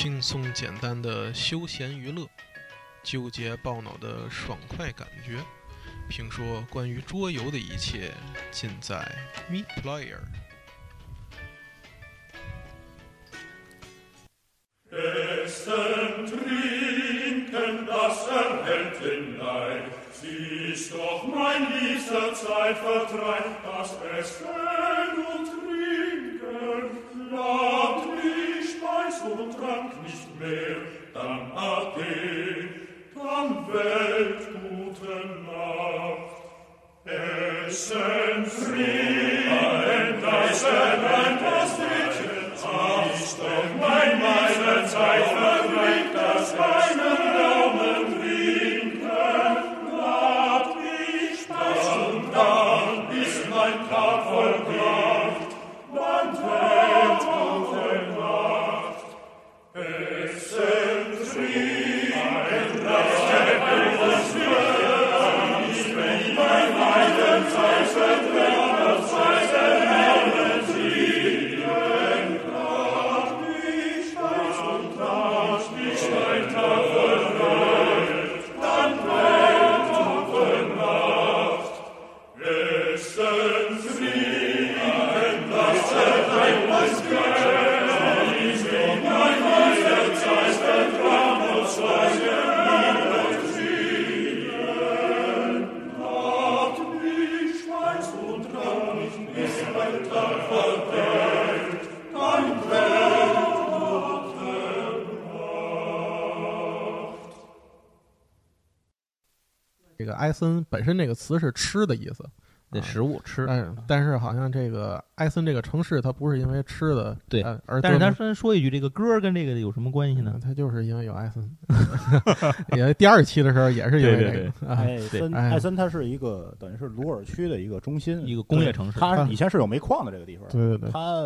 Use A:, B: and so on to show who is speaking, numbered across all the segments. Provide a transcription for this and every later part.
A: 轻松简单的休闲娱乐，纠结爆脑的爽快感觉，评说关于桌游的一切，尽在 Me Player。
B: Und Trank nicht mehr, dann Ade, dann Welt, gute Nacht. Essen, trinken, das
C: 森本身这个词是吃的意思，
D: 那食物吃，
C: 但但是好像这个埃森这个城市它不是因为吃的
D: 对
C: 呃而
D: 但是他先说一句，这个歌跟这个有什么关系呢
C: 嗯？它就是因为有埃森，也第二期的时候也是因为这个啊，
E: 艾森，
C: 哎
E: 艾森它是一个等于是鲁尔区的一个中心，
D: 一个工业城市，
E: 它以前是有煤矿的这个地方，
C: 对对对
E: 它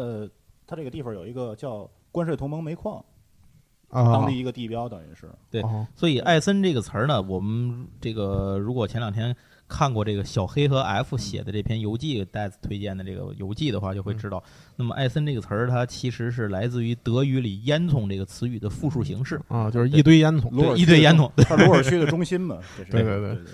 E: 它这个地方有一个叫关税同盟煤矿，
C: 啊，
E: 当地一个地标，等于是。
D: 对
C: 哦。
D: 所以艾森这个词儿呢，我们这个如果前两天看过这个小黑和 F 写的这篇游记，戴子推荐的这个游记的话，就会知道，那么艾森这个词儿它其实是来自于德语里“烟囱”这个词语的复数形式。
C: 啊，就是一堆烟囱。
D: 一堆烟囱，
E: 它鲁尔区的中心嘛，这是。
C: 对对对
E: 对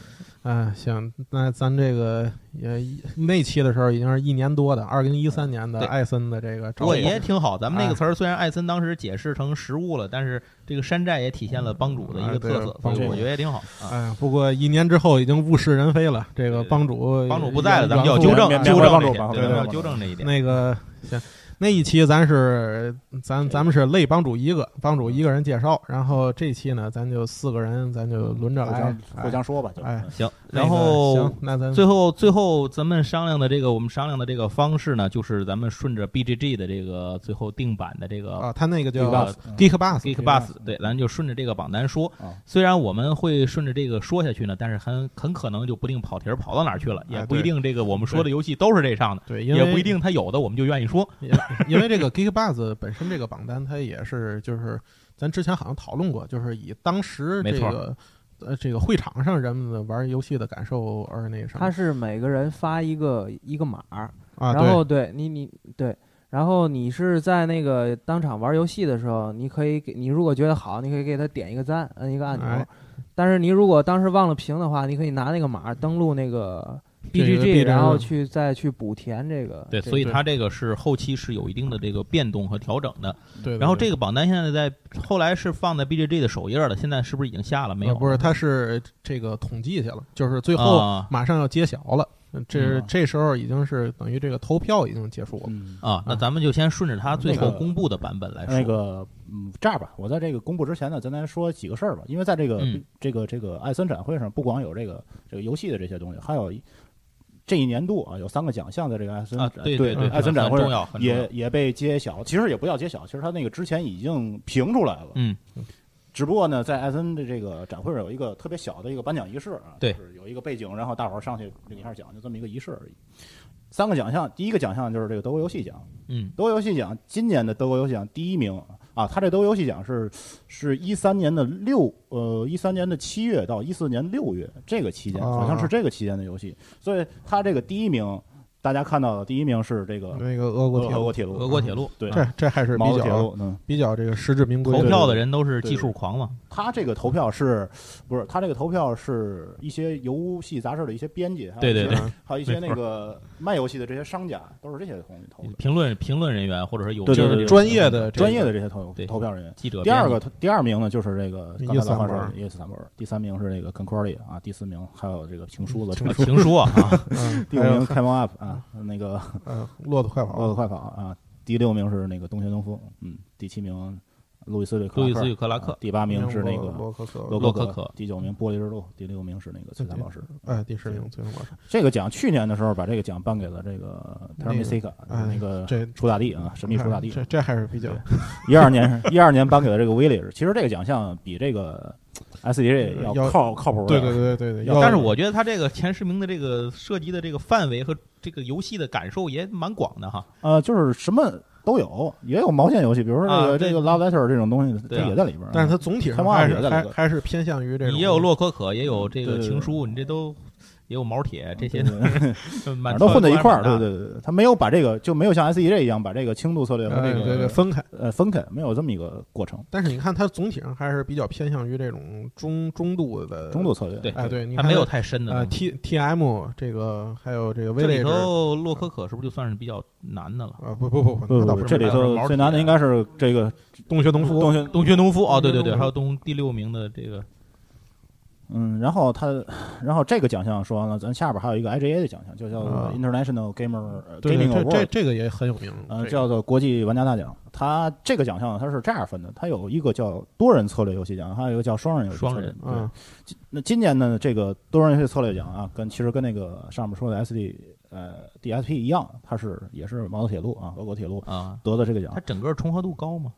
C: 哎，行，那咱这个也那期的时候已经是一年多的，二零一三年的艾森的这个
D: 不过也挺好，咱们那个
C: 哎
D: 词儿虽然艾森当时解释成食物了，但是这个山寨也体现了帮主的一个特色，
C: 哎帮
E: 主。
D: 我觉得也挺好嗯。
C: 哎，不过一年之后已经物是人非了，这个帮主
D: 帮主不在了，咱们要纠正纠正对，要
E: 对
D: 纠正这一点。
C: 那个行，那一期咱是咱咱们是类帮主一个，帮主一个人介绍，然后这期呢，咱就四个人，咱就轮着来
E: 互相，互相说吧，就
C: 哎，
D: 行，然后
C: 行，那咱
D: 最后最后咱们商量的这个，我们商量的这个方式呢，就是咱们顺着 BGG 的这个最后定版的这个
C: 啊，他那个叫
E: Geekbus
C: Geekbus
D: Geek Bus，对，咱就顺着这个榜单说
E: 啊。
D: 虽然我们会顺着这个说下去呢，但是很很可能就不定跑题儿跑到哪儿去了，也
C: 哎
D: 不一定这个我们说的游戏都是这上的，
C: 对，
D: 也不一定他有的我们就愿意说。
C: 因为这个 Geekbuzz 本身这个榜单，它也是就是咱之前好像讨论过，就是以当时这个呃这个会场上人们的玩游戏的感受而那个什么
F: 他是每个人发一个一个码儿，
C: 啊，
F: 然后对你你对，然后你是在那个当场玩游戏的时候，你可以给你如果觉得好，你可以给他点一个赞，摁一个按钮。
C: 哎
F: 但是你如果当时忘了屏的话，你可以拿那个码登录那个 BGG，然后去再去补填这个。
D: 对，所以它这个是后期是有一定的这个变动和调整的。
C: 对对，
D: 然后这个榜单现在在后来是放在 BGG 的首页了，现在是不是已经下了？没有？
C: 呃不是，它是这个统计去了，就是最后
D: 啊
C: 马上要揭晓了。这
D: 嗯
C: 这时候已经是等于这个投票已经结束了。
E: 嗯，
D: 啊，那
C: 啊
D: 咱们就先顺着它最后公布的版本来说。
E: 那个，嗯，这样吧，我在这个公布之前呢，咱来说几个事儿吧。因为在这个、
D: 嗯
E: 这个这个艾森展会上，不光有这个这个游戏的这些东西，还有一这一年度啊，有三个奖项在这个艾森
D: 啊
E: 展，
D: 对对，
E: 对艾森展会上也也被揭晓。其实也不叫揭晓，其实他那个之前已经评出来了。
D: 嗯，
E: 只不过呢，在艾森的这个展会上有一个特别小的一个颁奖仪式啊，
D: 对
E: 就是有一个背景，然后大伙儿上去领一下奖，就这么一个仪式而已。三个奖项，第一个奖项就是这个德国游戏奖，
D: 嗯
E: 德国游戏奖今年的德国游戏奖第一名啊，他这德国游戏奖是是一三年的六呃一三年的七月到一四年六月这个期间，
C: 啊
E: 好像是这个期间的游戏，所以他这个第一名大家看到的第一名是这个
C: 那个俄国铁路。
E: 俄国铁路，
D: 俄国铁路，
E: 对，
C: 这这还是比较
E: 铁路，嗯，
C: 比较这个实至名归。
D: 投票的人都是技术狂嘛，
E: 他这个投票是不是他这个投票是一些游戏杂志的一些编辑，还有一些
D: 对对对。
C: 嗯
E: 还有一些那个卖游戏的这些商家，都是这些东西投的，
D: 评论评论人员或者是有
C: 就是专业的
E: 专业的这些投
D: 对
E: 投票人员。
D: 记者
E: 第二个第二名呢就是这个刚才
C: 伊斯坦布尔
E: 老话说伊斯坦布尔，第三名是这个 Concordia 啊，第四名还有这个情书的
C: 情
D: 书啊，
E: 第五名 Come On Up 啊，那个
C: 呃，骆驼快跑，
E: 骆驼快跑啊，第六名是那个东学农夫，嗯，第七名路易斯与克
D: 路易斯与克拉克
E: 啊第八名是那个
C: 洛克克，
E: 洛克
D: 洛克克
E: 第九名玻璃之路，第六名是那个璀璨宝石。
C: 哎，第十名璀璨宝石，
E: 这个奖去年的时候把这个奖颁给了这个 t e r m i s i c a
C: 哎
E: 那个
C: 这
E: 楚大帝啊，神秘出大帝。
C: 这这还是比较
E: 一二年一二年颁给了这个 Village，其实这个奖项比这个 SDJ 要
C: 要
E: 靠靠谱。
C: 对对对对对，
D: 但是我觉得他这个前十名的这个涉及的这个范围和这个游戏的感受也蛮广的哈。
E: 呃，就是什么都有，也有毛线游戏，比如说这个这个 Love Letter 这种东西，它也在里边。
C: 但是它总体上还是还还是偏向于这种
D: 也有洛可可，也有这个情书，你这都也有毛铁，这些
E: 都混在一块儿，对
D: 对
E: 对对对，他没有把这个就没有像 SEJ 一样把这个轻度策略和这
C: 呃对对
E: 个
C: 分开。
E: 呃分开，没有这么一个过程。
C: 但是你看它总体上还是比较偏向于这种中中度的
E: 中度策略，
D: 对
C: 哎，对，
D: 它没有太深的
C: 呃。T T M 这个还有这个
D: 这里头洛可可是不是就算是比较难的了？
C: 啊不不不不，
E: 这里头最难的应该是这个
C: 洞穴农夫
E: 东学
D: 东学农夫啊，对对对，还有东第六名的这个
E: 嗯，然后他，然后这个奖项说完了，咱下边还有一个 IGA 的奖项，就叫做
C: 啊
E: International Gamer Gaming Award，
C: 这个也很有名，
E: 呃，叫做国际玩家大奖。它这个奖项它是这样分的，它有一个叫多人策略游戏奖，还有一个叫双人游戏策略。
D: 双人
E: 对。
C: 嗯，
E: 那今年呢这个多人游戏策略奖啊，跟其实跟那个上面说的 SD 呃 DSP 一样，它是也是毛泽铁路啊，俄国铁路
D: 啊，
E: 得的这个奖。
D: 它。整个重合度高吗？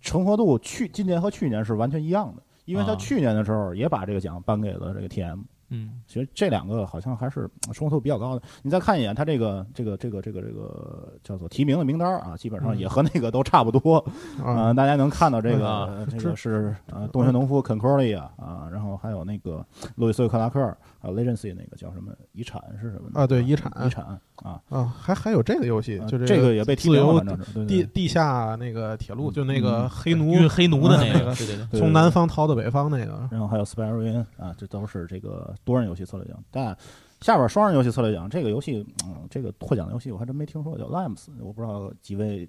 E: 重合度去今年和去年是完全一样的，因为它
D: 啊
E: 去年的时候也把这个奖颁给了这个 TM。
D: 嗯，
E: 其实这两个好像还是重合度比较高的。你再看一眼他这个这个这个这个这个叫做提名的名单啊，基本上
C: 嗯
E: 也和那个都差不多。
C: 啊
E: 呃，大家能看到这个、这个是呃洞穴农夫 Concordia 啊，然后还有那个路易斯克拉克，还有 Legacy 那个叫什么？遗产是什么
C: 啊对遗产
E: 遗产啊，
C: 啊还还有这个游戏
E: 呃
C: 就
E: 这个也被提名了，
C: 地地下那个铁路，就那个
E: 嗯
C: 黑奴
D: 运黑奴的那
C: 那
D: 个，对对对，
C: 从南方逃到北方那个，
E: 然后还有 Spy Ruin 啊，这都是这个多人游戏策略奖。但下边双人游戏策略奖这个游戏，嗯，这个获奖的游戏我还真没听说，叫 Limes，我不知道几位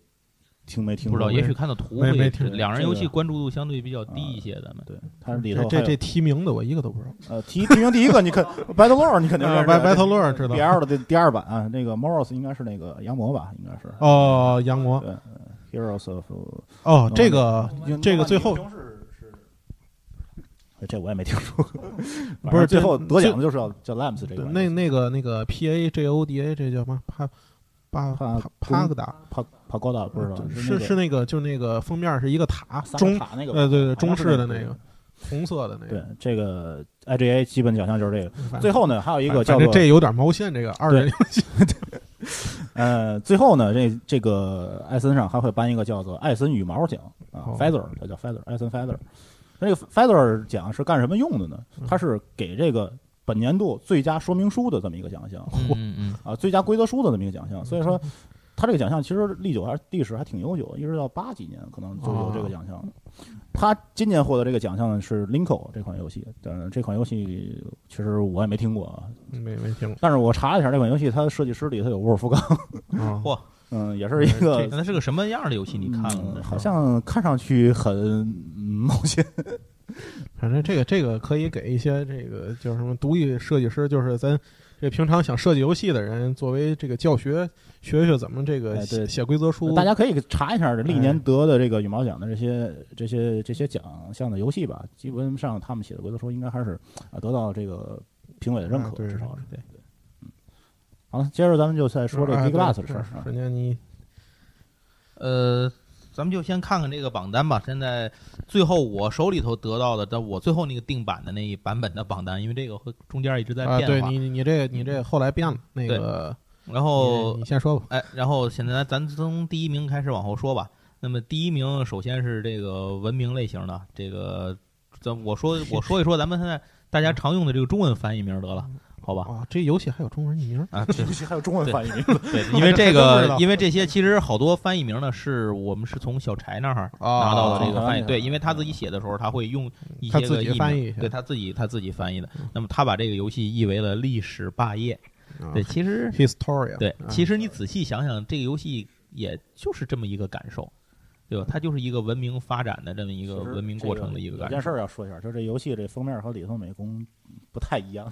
E: 听没听过？
D: 不知道，也许看到图会
C: 没没听
D: 两人游戏关注度相对比较低一些，咱们
E: 对，它里头还有
C: 这这这提名的我一个都不知道。
E: 呃提提名第一个，你看白头乐，你肯定
C: 啊
E: 认识
C: 白白头乐知道
E: BL 的第第二版啊，那个 Moros 应该是那个羊魔吧，应该是
C: 哦，羊魔
E: 对，Heroes of
C: 哦，这个这个最后
E: 这我也没听说过，
C: 不是
E: 反正最后得奖的就是要叫 Lambs 这个玩意
C: 那那个那个 P A J O D A 这叫什么？帕帕
E: 帕
C: 帕帕格达
E: 帕帕高达不知道
C: 是是那个就那个封面是一个塔中
E: 中塔那个吧，
C: 呃对对中式的那个红色的那
E: 对
C: 个。
E: 这个 IGA 基本奖项就是这个。
C: 反
E: 最后呢，还有一个
C: 反
E: 叫做
C: 正这有点毛线，这个二人游戏
E: 呃，最后呢，这这个艾森上还会颁一个叫做艾森羽毛奖啊
C: 哦
E: ，Feather，它叫 Feather，艾森 Feather。那这个 Feather 奖是干什么用的呢？
C: 嗯
E: 它是给这个本年度最佳说明书的这么一个奖项
D: 嗯嗯嗯，
E: 啊，最佳规则书的这么一个奖项。所以说，它这个奖项其实历久还是历史还挺悠久的，一直到八几年可能就有这个奖项。他今年获得这个奖项的是 Linko 这款游戏，但，这款游戏其实我也没听过啊，
C: 没没听
E: 但是我查了一下这款游戏，它的设计师里头有沃尔夫冈，
D: 嚯
E: 嗯，也是一个
D: 那它是个什么样的游戏？你看了？
E: 嗯好像看上去很嗯冒险，
C: 反正这个这个可以给一些这个叫什么独立设计师，就是咱这平常想设计游戏的人，作为这个教学学学怎么这个
E: 哎
C: 写写规则书。
E: 大家可以查一下这历年
C: 哎
E: 得的这个羽毛奖的这些这些这些奖项的游戏吧，基本上他们写的规则书应该还是啊得到这个评委的认可，
C: 啊
E: 至少是
C: 对。
E: 好了，接着咱们就再说这
C: 哎
E: Big
C: 对
E: Glass 的事儿
C: 是
E: 啊。
C: 人家你
D: 呃，咱们就先看看这个榜单吧。现在最后我手里头得到的，但我最后那个定版的那一版本的榜单，因为这个会中间一直在
C: 啊，
D: 变化。
C: 对你你你这你这后来变了那个，
D: 然后
C: 你你先说吧。
D: 哎，然后现在咱从第一名开始往后说吧。那么第一名首先是这个文明类型的，这个咱我说我说一说咱们现在大家常用的这个中文翻译名得了，好吧？
C: 啊，这游戏还有中文译名
D: 啊，这
E: 游戏还有中文
D: 对
E: 翻译名，
D: 对，因为这个因为这些其实好多翻译名呢，是我们是从小柴那儿
C: 啊
D: 拿到的这个翻译。
E: 啊
D: 对，因为他自己写的时候，他会用一
C: 他自己
D: 些个译名
C: 翻译
D: 对他自己他自己翻译的。那么他把这个游戏译为了历史霸业。
C: 啊
D: 对，其实
C: ，Historia，
D: 对，
C: 啊
D: 其实你仔细想想，这个游戏也就是这么一个感受，对吧？它就是一个文明发展的这么一个文明过程的一个感觉
E: 有件事。儿要说一下，就这游戏这封面和里头美工不太一样，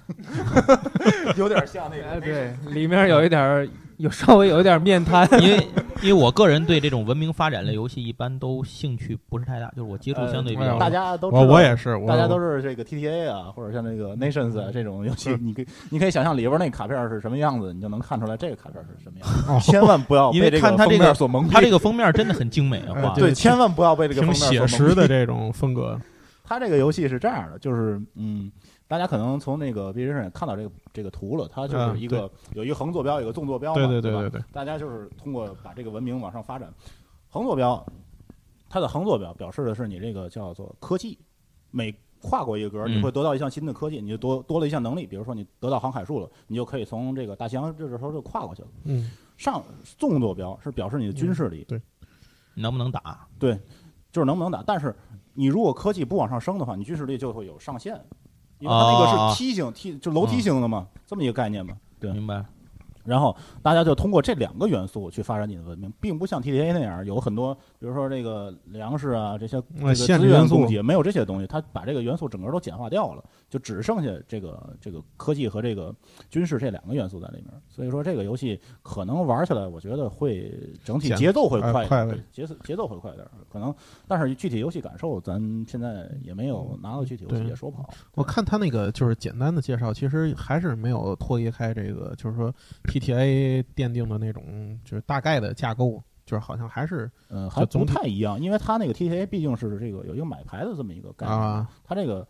E: 有点像那个哎，
F: 对，里面有一点儿，有稍微有一点面瘫。
D: 因为因为我个人对这种文明发展类游戏一般都兴趣不是太大，就是我接触相对比较
C: 呃
E: 大家都知
C: 我
E: 道
C: 我也是，我
E: 大家都是这个 TTA 啊，或者像那个 Nations 啊这种游戏，你可以你可以想象里边那卡片是什么样子，你就能看出来这个卡片是什么样子。
C: 哦
E: 千万不要
D: 因为
E: 被这个封
D: 看它这个
E: 面所蒙蔽。
D: 它这个封面真的很精美啊，画的
C: 哎对
E: 对，千万不要被这个封
C: 挺
E: 面所蒙蔽
C: 写实的。这种风格，
E: 它这个游戏是这样的，就是嗯，大家可能从那个 B 站上也看到这个这个图了，它就是一个、有一个横坐标，有一个纵坐标嘛，
C: 对对
E: 对吧
C: 对对对，
E: 大家就是通过把这个文明往上发展。横坐标，它的横坐标表示的是你这个叫做科技，每跨过一个格，
D: 嗯
E: 你会得到一项新的科技，你就多多了一项能力。比如说你得到航海术了，你就可以从这个大西洋这时候就跨过去了。
C: 嗯，
E: 上纵坐标是表示你的军事力，
D: 对能不能打？
E: 对，就是能不能打。但是你如果科技不往上升的话，你军事力就会有上限，因为它那
D: 啊
E: 个是梯形梯，就楼梯形的嘛，这么一个概念嘛。对
D: 明白？
E: 然后大家就通过这两个元素去发展你的文明，并不像 TTA 那样有很多，比如说这个粮食啊这些这个资源供给，没有这些东西，它把这个元素整个都简化掉了，就只剩下这个这个科技和这个军事这两个元素在里面。所以说这个游戏可能玩起来，我觉得会整体节奏会快一点，
C: 哎快
E: 对节奏节奏会快一点，可能但是具体游戏感受咱现在也没有拿到具体游戏
C: 对
E: 也说不好。
C: 我看他那个就是简单的介绍，其实还是没有脱离开这个，就是说 TTA 奠定的那种就是大概的架构，就是好像还是
E: 嗯，还不太一样，因为它那个 TTA 毕竟是这个有一个买牌的这么一个概念，
C: 啊
E: 它这个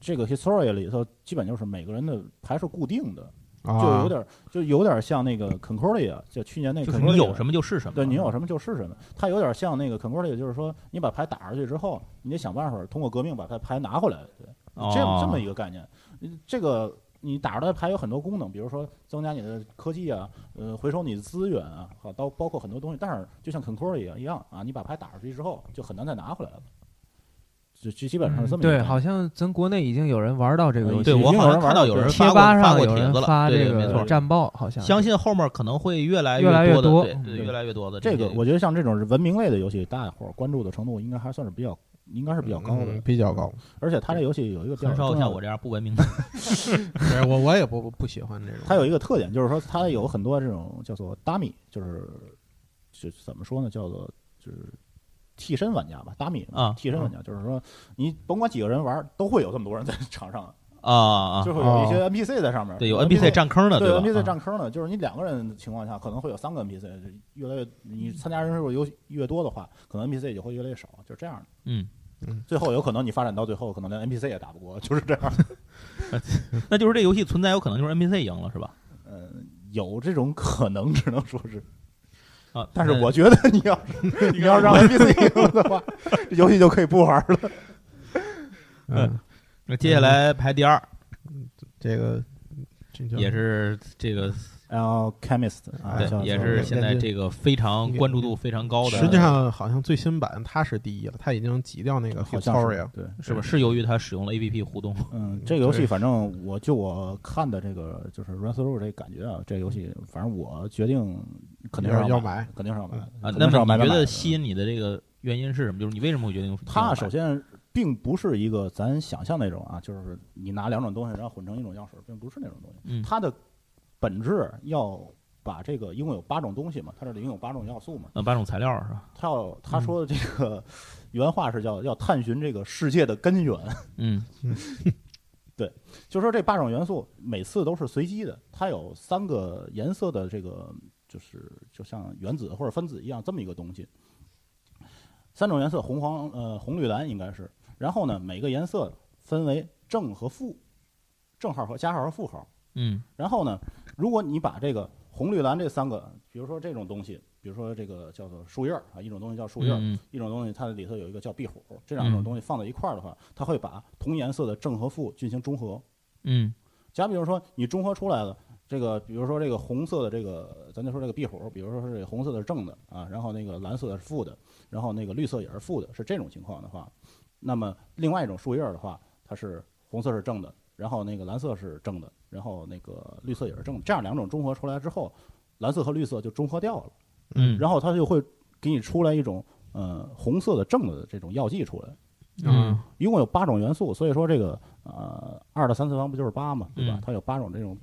E: 这个 Historia 里头基本就是每个人的牌是固定的，
C: 啊，
E: 就有点就有点像那个 Concordia，就去年那个
D: 就是你有什么就是什么。
E: 对你有什么就是什么，它有点像那个 Concordia，就是说你把牌打上去之后，你得想办法通过革命把它牌拿回来，对，
D: 哦
E: 这么这么一个概念。嗯这个你打出来的牌有很多功能，比如说增加你的科技啊，呃，回收你的资源啊，好，包包括很多东西。但是就像 Concordia 一样啊，你把牌打出去之后，就很难再拿回来了。就就基本上是这么
F: 对，好像咱国内已经有人玩到这个游戏，
D: 对我好像看到有人
F: 贴
D: 发过发
F: 吧上有
D: 过帖子了，
F: 人发这。个战报，好像
D: 相信后面可能会越来
F: 越来越
D: 多的，对越来越多的
E: 这个我觉得像这种文明类的游戏，大家伙儿关注的程度应该还算是比较，应该是比较高的。
C: 嗯比较高。
E: 而且它这游戏有一个比较
D: 像我这样不文明的。
C: 对我我也不不喜欢这种。
E: 它有一个特点，就是说它有很多这种叫做 dummy，就是就怎么说呢，叫做就是替身玩家吧，dummy
D: 啊
E: 替身玩家，就是说你甭管几个人玩，都会有这么多人在 场上，
D: 啊啊
E: 就会有一些 NPC 在上面。
D: 对，有 NPC 占坑的，
E: 对
D: 吧
E: ？NPC
D: 啊
E: 占坑的，就是你两个人的情况下，可能会有三个 NPC，就越来越你参加人数有越多的话，可能 NPC 也会越来越少，就是这样的。
D: 嗯，
E: 最后有可能你发展到最后，可能连 NPC 也打不过，就是这样。
D: 那就是这游戏存在有可能就是 NPC 赢了，是吧？
E: 嗯，有这种可能，只能说是。
D: 啊，
E: 但是我觉得你要是 你要让 NPC 赢了的话，这游戏就可以不玩了。
C: 嗯，
D: 那接下来排第二
C: 这个这
D: 也是这个，
E: 然后 Chemist 啊，
D: 对，也是现在这个非常关注度非常高的，
C: 实际上好像最新版它是第一了，它已经挤掉那个
E: 好像是
C: Historia。
E: 对，
D: 是吧？是由于它使用了 APP 互动，
E: 嗯，这个游戏反正我就我看的这个就是 Run Through 这个感觉啊，这个游戏反正我决定肯定是
C: 要
E: 买，肯定是要买
D: 啊。那么你觉得吸引你的这个原因是什么？就是你为什么会决定
E: 它首先并不是一个咱想象那种啊，就是你拿两种东西然后混成一种药水，并不是那种东西。
D: 嗯
E: 它的本质要把这个一共有八种东西嘛，它这里有八种要素嘛，
D: 嗯八种材料是吧？
E: 它要他说的这个原话是叫要探寻这个世界的根源，
D: 嗯 对
E: 就说这八种元素每次都是随机的，它有三个颜色的这个就是就像原子或者分子一样这么一个东西，三种颜色红黄呃红绿蓝应该是，然后呢每个颜色分为正和负，正号和加号和负号，
D: 嗯
E: 然后呢，如果你把这个红绿蓝这三个，比如说这种东西，比如说这个叫做树叶儿啊，一种东西叫树叶儿，
D: 嗯
E: 一种东西它里头有一个叫壁虎，这两种
D: 嗯
E: 东西放在一块儿的话，它会把同颜色的正和负进行中和。
D: 嗯
E: 假比如说你中和出来了。这个，比如说这个红色的这个，咱就说这个壁虎，比如说是这个红色的是正的啊，然后那个蓝色的是负的，然后那个绿色也是负的，是这种情况的话，那么另外一种树叶儿的话，它是红色是正的，然后那个蓝色是正的，然后那个绿色也是正的，这样两种中和出来之后，蓝色和绿色就中和掉了，
D: 嗯，
E: 然后它就会给你出来一种呃红色的正的这种药剂出来。
D: 嗯
E: 一共有八种元素，所以说这个呃二的三次方不就是八嘛，对吧？
D: 嗯
E: 它有八种这种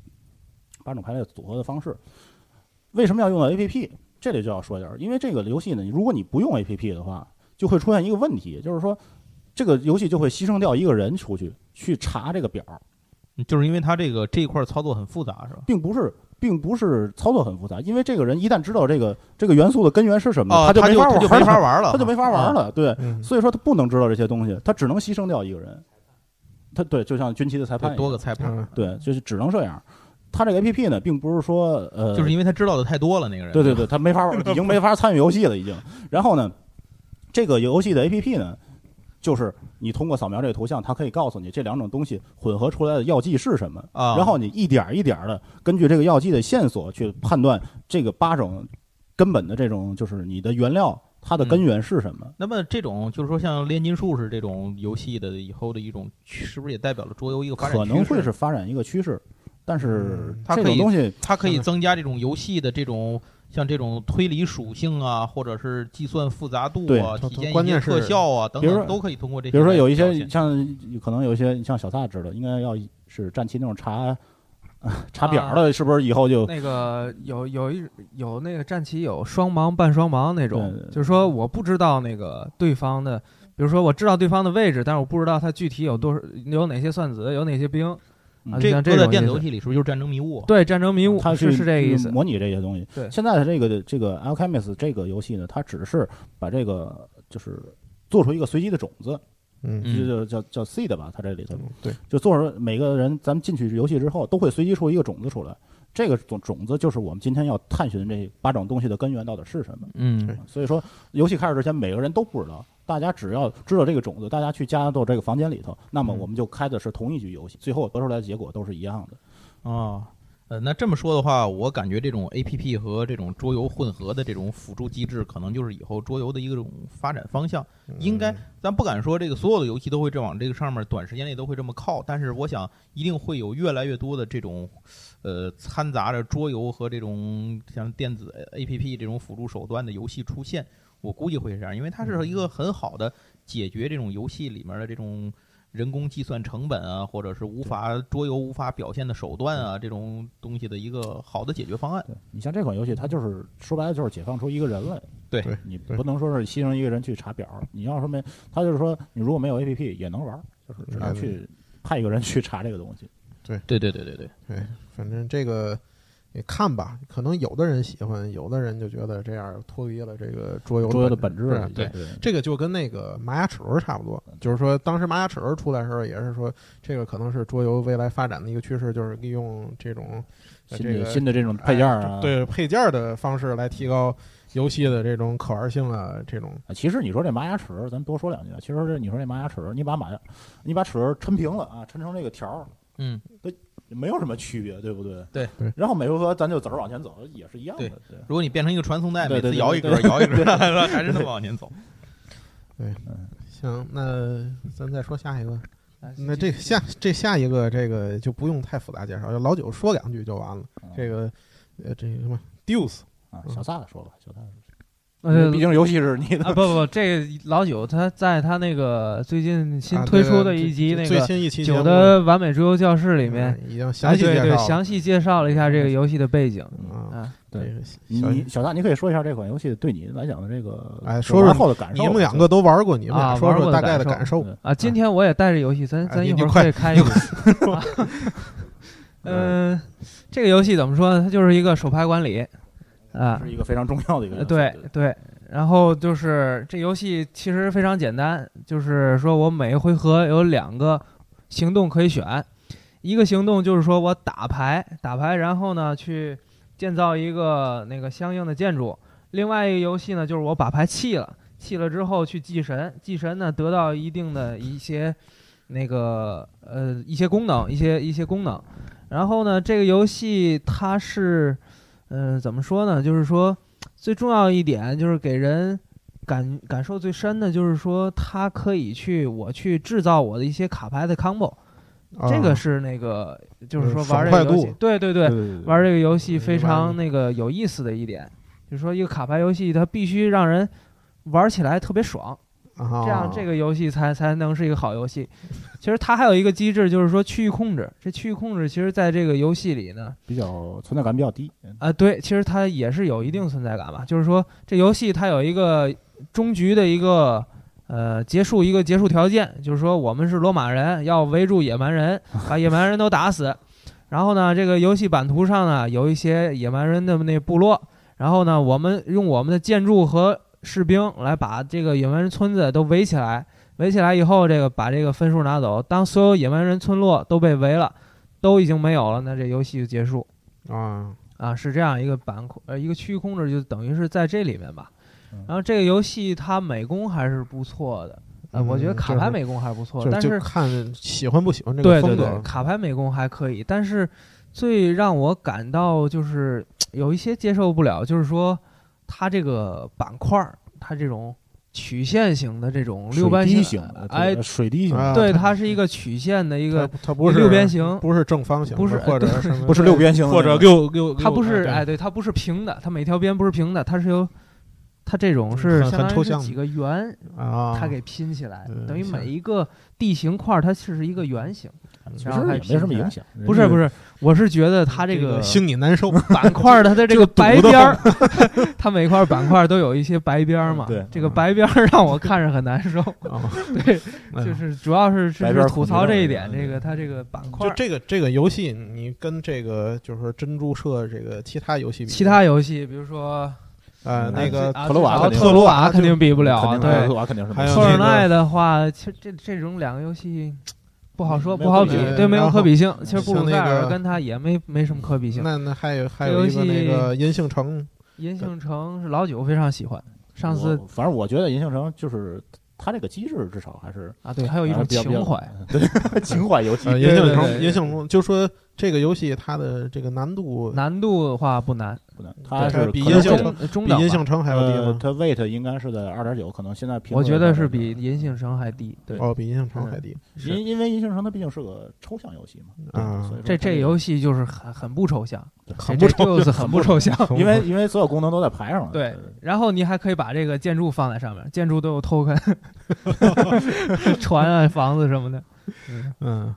E: 八种排列组合的方式。为什么要用到 A P P？这里就要说一点儿，因为这个游戏呢，如果你不用 A P P 的话，就会出现一个问题，就是说这个游戏就会牺牲掉一个人出去去查这个表，
D: 就是因为它这个这一块操作很复杂，是吧？
E: 并不是。并不是操作很复杂，因为这个人一旦知道这个这个元素的根源是什么，
D: 哦，
E: 他就没法玩了，
D: 他就没法玩了，
E: 他就没法玩了。对，
C: 嗯
E: 所以说他不能知道这些东西，他只能牺牲掉一个人。他对，就像军旗的裁判
D: 多个裁判，
C: 嗯
E: 对，就是只能这样。他这个 A P P 呢，并不是说呃，
D: 就是因为他知道的太多了，那个人。
E: 对对对，他没法玩，已经没法参与游戏了，已经。然后呢，这个游戏的 A P P 呢，就是你通过扫描这个图像，它可以告诉你这两种东西混合出来的药剂是什么，
D: 啊，
E: 然后你一点儿一点的根据这个药剂的线索去判断这个八种根本的这种就是你的原料它的根源是什么。
D: 那么这种就是说像炼金术士这种游戏的以后的一种，是不是也代表了桌游一个发展
E: 可能会是发展一个趋势，但是
C: 嗯
D: 它可以
E: 这种东西
D: 它可以增加这种游戏的这种像这种推理属性啊，或者是计算复杂度啊，
C: 它
D: 体现
C: 关键是
D: 一些特效啊等等，都可以通过这些。
E: 比如说有一些像可能有一些像小萨知道，应该要是战旗那种查 查表的，是不是以后就
F: 那个有有一有那个战旗有双盲半双盲那种就是说我不知道那个对方的，比如说我知道对方的位置，但是我不知道他具体有多少有哪些算子，有哪些兵，
D: 这个搁在
F: 这种意思
D: 电子游戏里是不是就是战争迷雾？
F: 对战争迷雾
E: 它
F: 是是这个意思。
E: 模拟这些东西。
F: 对
E: 现在的这个这个 Alchemist 这个游戏呢，它只是把这个就是做出一个随机的种子，
C: 嗯
D: 嗯
E: 就叫叫 seed 吧，它这里头
C: 对，
E: 就做出每个人咱们进去游戏之后，都会随机出一个种子出来。这个种种子就是我们今天要探寻这八种东西的根源到底是什么。
F: 嗯，
E: 所以说，游戏开始之前，每个人都不知道。大家只要知道这个种子，大家去加到这个房间里头，那么
C: 嗯
E: 我们就开的是同一局游戏，最后得出来的结果都是一样的。
D: 啊，呃，那这么说的话，我感觉这种 A P P 和这种桌游混合的这种辅助机制，可能就是以后桌游的一种发展方向。应该咱不敢说这个所有的游戏都会这往这个上面短时间内都会这么靠，但是我想一定会有越来越多的这种，呃，掺杂着桌游和这种像电子 A P P 这种辅助手段的游戏出现。我估计会是这样，因为它是一个很好的解决这种游戏里面的这种人工计算成本啊，或者是无法桌游无法表现的手段啊这种东西的一个好的解决方案。
E: 对你像这款游戏，它就是说白了就是解放出一个人来。
D: 对
C: 对
E: 你不能说是牺牲一个人去查表，你要说没，他就是说你如果没有 A P P 也能玩，就是只能去派一个人去查这个东西。
D: 对对对对对，
C: 对，反正这个你看吧，可能有的人喜欢，有的人就觉得这样脱离了这个桌游
E: 桌游的
C: 本
E: 本质
C: 啊，对。
E: 对
C: 这个就跟那个玛雅齿轮差不多，就是说当时玛雅齿轮出来的时候，也是说这个可能是桌游未来发展的一个趋势，就是利用这种呃
E: 新的
C: 这个
E: 新的这种配件啊，
C: 哎对配件的方式来提高游戏的这种可玩性啊，这种
E: 啊，其实你说这玛雅齿轮，咱多说两句啊。其实这你说这玛雅齿轮，你把玛雅，你把齿轮抻平了啊，抻成这个条儿，
D: 嗯，
E: 没有什么区别，对不对？
D: 对
C: 对
E: 然后每回合咱就走着往前走，也是一样的。对，
D: 如果你变成一个传送带，每次摇一
E: 对
D: 格摇一格，还是那么往前走。
C: 对行。那咱再说下一个，
F: 哎
C: 那这下这下一个这个就不用太复杂介绍，就老九说两句就完了。
E: 嗯
C: 这个呃这个什么 Deuce
E: 啊，小萨说吧，小萨，
F: 呃
E: 毕竟游戏是你的
F: 啊不不不，这个老九他在他那个最近新
C: 啊
F: 推出的一集那
C: 最
F: 个
C: 新一期
F: 九的完美桌游教室里面，
C: 嗯已经
F: 哎
C: 详细
F: 对对
C: 介绍了
F: 详细介绍了一下这个游戏的背景
C: 啊。
E: 对
C: 小
E: 你你小大，你可以说一下这款游戏对你来讲的这个
C: 哎说说
E: 后的感受。
C: 你们两个都玩过，你们俩
F: 啊
C: 说说大概的感受。
F: 啊，今天我也带着游戏，咱
C: 哎
F: 咱一会儿可以开一个。嗯，这个游戏怎么说呢？它就是一个手牌管理啊，
E: 是一个非常重要的一个
F: 呃。对对。然后就是这游戏其实非常简单，就是说我每一回合有两个行动可以选，一个行动就是说我打牌打牌，然后呢去建造一个那个相应的建筑；另外一个游戏呢就是我把牌弃了，弃了之后去祭神，祭神呢得到一定的一些那个呃一些功能，一些一些功能。然后呢，这个游戏它是，嗯、怎么说呢？就是说，最重要一点就是给人感感受最深的，就是说它可以去我去制造我的一些卡牌的 combo，、这个
C: 啊
F: 是那个就是说玩这个游戏对对，对玩这个游戏非常那个有意思的一点，就是说一个卡牌游戏它必须让人玩起来特别爽。
C: 啊，
F: 这样这个游戏才才能是一个好游戏。其实它还有一个机制，就是说区域控制。这区域控制其实在这个游戏里呢，
E: 比较存在感比较低。
F: 啊、对，其实它也是有一定存在感吧。就是说这游戏它有一个终局的一个呃结束一个结束条件，就是说我们是罗马人，要围住野蛮人，把野蛮人都打死。然后呢，这个游戏版图上呢有一些野蛮人的那部落，然后呢，我们用我们的建筑和士兵来把这个野蛮人村子都围起来，围起来以后，这个把这个分数拿走。当所有野蛮人村落都被围了，都已经没有了，那这游戏就结束
C: 啊，
F: 啊，是这样一个板块呃一个区域控制，就等于是在这里面吧
E: 嗯。
F: 然后这个游戏它美工还是不错的，呃，我觉得卡牌美工还是不错，
C: 就
F: 但
C: 就是看喜欢不喜欢这
F: 对对对，
C: 个风格。
F: 卡牌美工还可以，但是最让我感到就是有一些接受不了，就是说它这个板块儿，它这种曲线型的这种六边
E: 水滴
F: 形
E: 型的，，
F: 哎，
E: 水滴型
C: 啊，
F: 对，
C: 它
F: 它是一个曲线的一个，
C: 它它不是
F: 六边形
C: 不是正方形，
F: 不是
C: 或者
F: 对
C: 什么
E: 不是六边形
C: 或者六六，
F: 它不是
C: 对
F: 哎，对，它不是平的，它每条边不是平的，它是由它这种是
C: 很
F: 相当
C: 很抽象
F: 于是几个圆，
C: 啊，
F: 它给拼起来，等于每一个地形块儿它是一个圆形。
E: 其
F: 然后
E: 也没什么
F: 拼起来
E: 影响。
F: 不是不
E: 是，
F: 我是觉得它这个
C: 心里难受。
F: 板块儿它的 这个白边儿，它每块板块都有一些白边儿嘛。
E: 对
F: 这个白边儿让我看着很难受。
C: 啊，
F: 对，
C: 哎
F: 就是主要是是吐槽这一点，这个它这个板块
C: 就。这个这个游戏，你跟这个就是说珍珠社这个其他游戏比，
F: 其他游戏，比如说
C: 呃那个
F: 啊
E: 特鲁瓦
F: 特鲁瓦肯定比不了啊。
E: 肯定
F: 对
E: 特，鲁瓦肯定是没
C: 还有
F: 托尔
C: 那个
F: 奈的话，其实这这种两个游戏不好说，不好比对，没有可比性。其实布鲁塞
C: 像那个
F: 尔跟他也没没什么可比性。
C: 那那还有还有一个那
F: 戏
C: 个银杏城，
F: 银杏城是老九非常喜欢，上次
E: 我反正我觉得银杏城就是它这个机制至少还是
F: 啊，对，还有一种情怀。
E: 对情怀游戏
C: 呃，银杏城银杏城，就说这个游戏它的这个难度
F: 难度的话不难，
E: 不难，它是比
C: 银杏城
F: 中中等
C: 比银杏城还要低
E: 它 weight 应该是在二点九，可能现在评
F: 我觉得是比银杏城还低。对，
C: 哦，比银杏城还低。
F: 是。
E: 因因为银杏城它毕竟是个抽象游戏嘛，对
C: 啊
E: 所以
F: 这这游戏就是很很不抽象，
C: 很不抽象，
F: 就是很不抽象。
E: 因为因为所有功能都在牌上了，
F: 对，然后你还可以把这个建筑放在上面，建筑都有 token，船啊、房子什么的。嗯，
C: 嗯，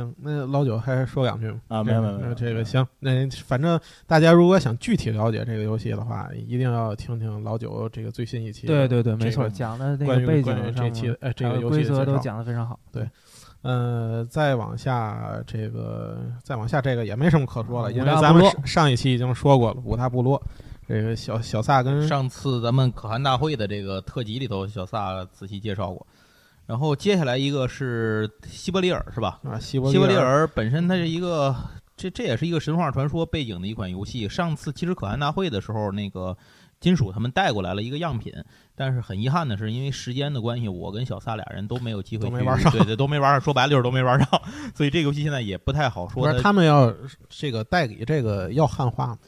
C: 行，那老九还说两句吗？
E: 啊没有没有没有
C: 这个行，那反正大家如果想具体了解这个游戏的话，一定要听听老九这个最新一期。
F: 对对对，没错，讲的那
C: 关于
F: 个背
C: 关于
F: 景
C: 这期的哎这个游戏
F: 规则都讲的非常好。
C: 对呃，再往下这个，再往下这个也没什么可说了，
F: 嗯
C: 因为咱们上一期已经说过了，五大部落，这个小小萨跟
D: 上次咱们可汗大会的这个特辑里头，小萨仔细介绍过。然后接下来一个是西伯利尔，是吧？
C: 啊西伯
D: 西伯利
C: 尔
D: 尔本身它是一个，这这也是一个神话传说背景的一款游戏。上次其实可汗大会的时候，那个金属他们带过来了一个样品，但是很遗憾的是，因为时间的关系，我跟小撒俩人都没有机会去
C: 都没玩上
D: 对对，都没玩上。说白了就是都没玩上，所以这个游戏现在也不太好说
C: 是他们要这个代理这个要汉化吗？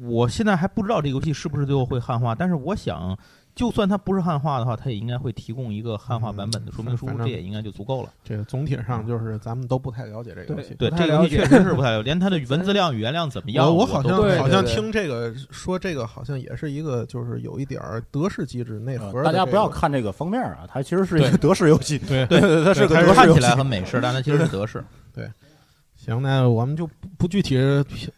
D: 我现在还不知道这个游戏是不是最后会汉化，但是我想，就算它不是汉化的话，它也应该会提供一个汉化版本的说明书，
C: 嗯
D: 这也应该就足够了。
C: 这个总体上就是咱们都不太了解这个游戏。
D: 对，这个游戏确实是不太了解，连它的文字量、语言量怎么样，
C: 我
D: 我
C: 好像
F: 对
C: 好像
F: 对对
C: 听这个说这个好像也是一个就是有一点儿德式机制内核的这个、
E: 呃大家不要看这个封面啊，它其实是一个德式游戏，
C: 对
E: 对 对，它是个
C: 对它是
D: 看起
E: 德式游戏
D: 来很美式，但它其实是德式。
C: 行，那我们就不不具体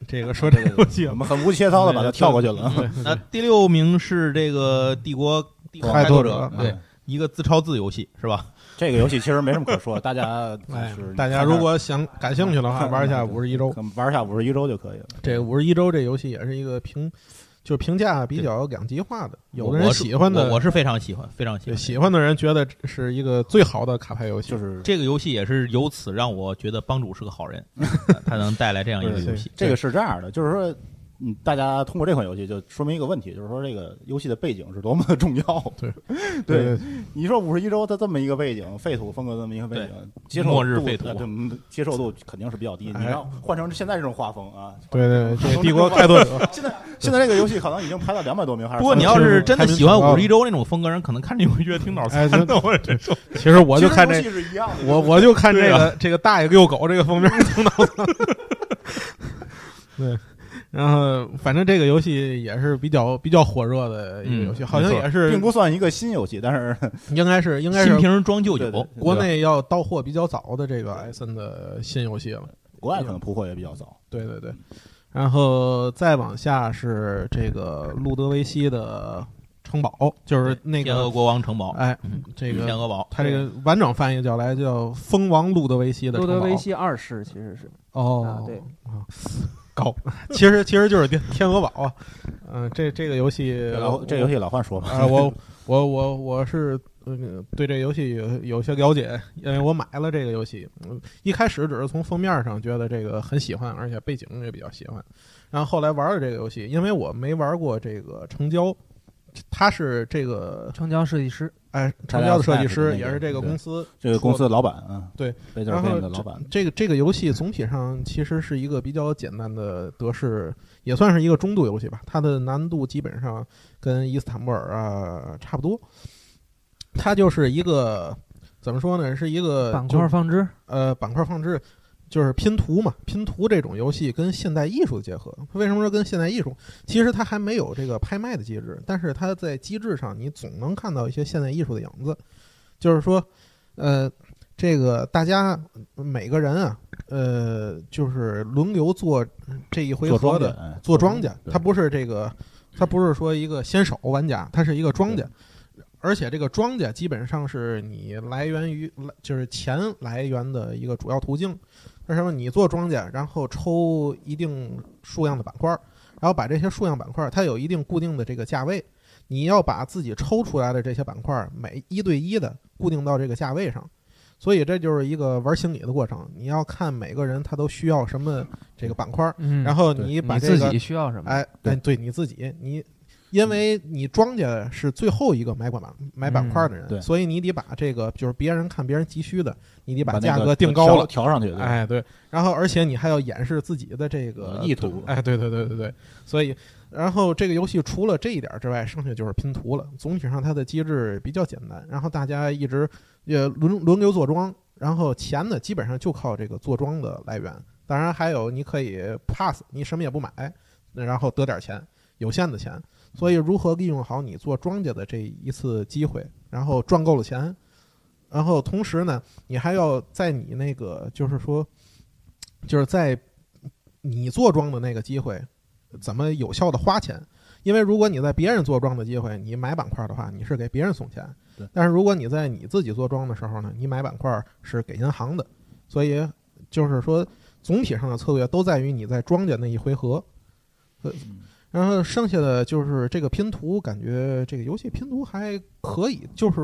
C: 这个说这个游戏。
E: 我们很无节操的把它跳过去了。
D: 那第六名是这个帝国帝国
C: 开拓者
D: 者，对
E: 嗯，
D: 一个自抄字游戏是吧？
E: 这个游戏其实没什么可说，大家
C: 大家如果想感兴趣的话，玩一下五十一周。
E: 玩一下五十一周就可以了。
C: 这五十一周这游戏也是一个评，就是评价比较两极化的。有的人喜欢的，
D: 我我是非常喜欢，非常喜欢。
C: 喜欢的人觉得是一个最好的卡牌游戏。
E: 就是
D: 这个游戏也是由此让我觉得帮主是个好人，他能带来这样一个游戏。
E: 这个是这样的，就是说嗯，大家通过这款游戏就说明一个问题，就是说这个游戏的背景是多么的重要。
C: 对
E: 对，你说五十一周它这么一个背景，废土风格这么一个背景，接受度
D: 末日废土
E: 呃对嗯接受度肯定是比较低。你
C: 哎
E: 要换成现在这种画风啊，
C: 对对，对帝国开拓者，
E: 现在现在这个游戏可能已经排到两百多名，还是
D: 不过你
E: 300
D: 要是真的喜欢五十一周那种风格人，可能看这个会觉得挺脑
C: 哎
D: 残的。我这
C: 其实我就看这
E: 其实游戏是一样的，
C: 我我就看这个这个大爷遛狗这个封面挺 脑残。对，然后反正这个游戏也是比较比较火热的一个游戏，
D: 嗯
C: 好像
D: 没错。
C: 也是
E: 并不算一个新游戏，但是
C: 应该是应该是
D: 新瓶装旧酒
E: 对对，
C: 国内要到货比较早的这个艾森的新游戏了。
E: 国外可能铺货也比较早。
C: 对对对，然后再往下是这个路德维希的城堡，就是那
D: 天鹅
C: 个
D: 国王城堡，
C: 哎
D: 嗯，
C: 这个
D: 天鹅堡，
C: 它这个完整翻译叫来叫蜂王路德维希的
F: 路
C: 城堡。
F: 德维希二世其实是。
C: 哦。
F: 啊，对。
C: 啊，高，其实其实就是天天鹅堡啊，嗯、这这个游戏
E: 老这游戏老换说嘛，
C: 啊、我我我我是嗯对这个游戏有有些了解，因为我买了这个游戏，嗯，一开始只是从封面上觉得这个很喜欢，而且背景也比较喜欢，然后后来玩了这个游戏，因为我没玩过这个成交，他是这个
F: 城郊设计师，
C: 哎成交的设计师，也是这个公司
E: 这个公司的老板啊，
C: 对，
E: 贝泽尔
C: 然后
E: Game 的老板，
C: 这个这个游戏总体上其实是一个比较简单的德式，也算是一个中度游戏吧。它的难度基本上跟伊斯坦布尔啊差不多。它就是一个怎么说呢？是一个
F: 板
C: 就
F: 块放置，
C: 呃板块放置，就是拼图嘛。拼图这种游戏跟现代艺术的结合，为什么说跟现代艺术？其实它还没有这个拍卖的机制，但是它在机制上你总能看到一些现代艺术的影子。就是说，呃，这个大家每个人啊，呃，就是轮流做这一回合的，
E: 哎
C: 做庄稼，
E: 对
C: 他不是这个，他不是说一个先手玩家，他是一个庄家。而且这个庄家基本上是你来源于，就是钱来源的一个主要途径。为什么？你做庄稼，然后抽一定数量的板块，然后把这些数量板块，它有一定固定的这个价位，你要把自己抽出来的这些板块每一对一的固定到这个价位上。所以这就是一个玩心理的过程。你要看每个人他都需要什么这个板块，
F: 嗯，
C: 然后你把这个
F: 自己需要什么？
C: 哎，哎，对你自己，你因为你庄家是最后一个买管板买板块的人，
E: 嗯
C: 所以你得把这个就是别人看别人急需的，你得
E: 把
C: 价格定高了。
E: 调调上去，对
C: 哎，对，然后而且你还要掩饰自己的这个
E: 意图
C: 哎，对对对对对，所以，然后这个游戏除了这一点之外，剩下就是拼图了。总体上它的机制比较简单，然后大家一直也轮轮流坐庄，然后钱呢基本上就靠这个坐庄的来源。当然还有你可以 pass，你什么也不买，然后得点钱，有限的钱。所以如何利用好你做庄稼的这一次机会，然后赚够了钱，然后同时呢，你还要在你那个就是说，就是在你做庄的那个机会，怎么有效的花钱？因为如果你在别人做庄的机会，你买板块的话，你是给别人送钱；但是如果你在你自己做庄的时候呢，你买板块是给银行的。所以就是说，总体上的策略都在于你在庄稼那一回合。呃然后剩下的就是这个拼图，感觉这个游戏拼图还可以，就是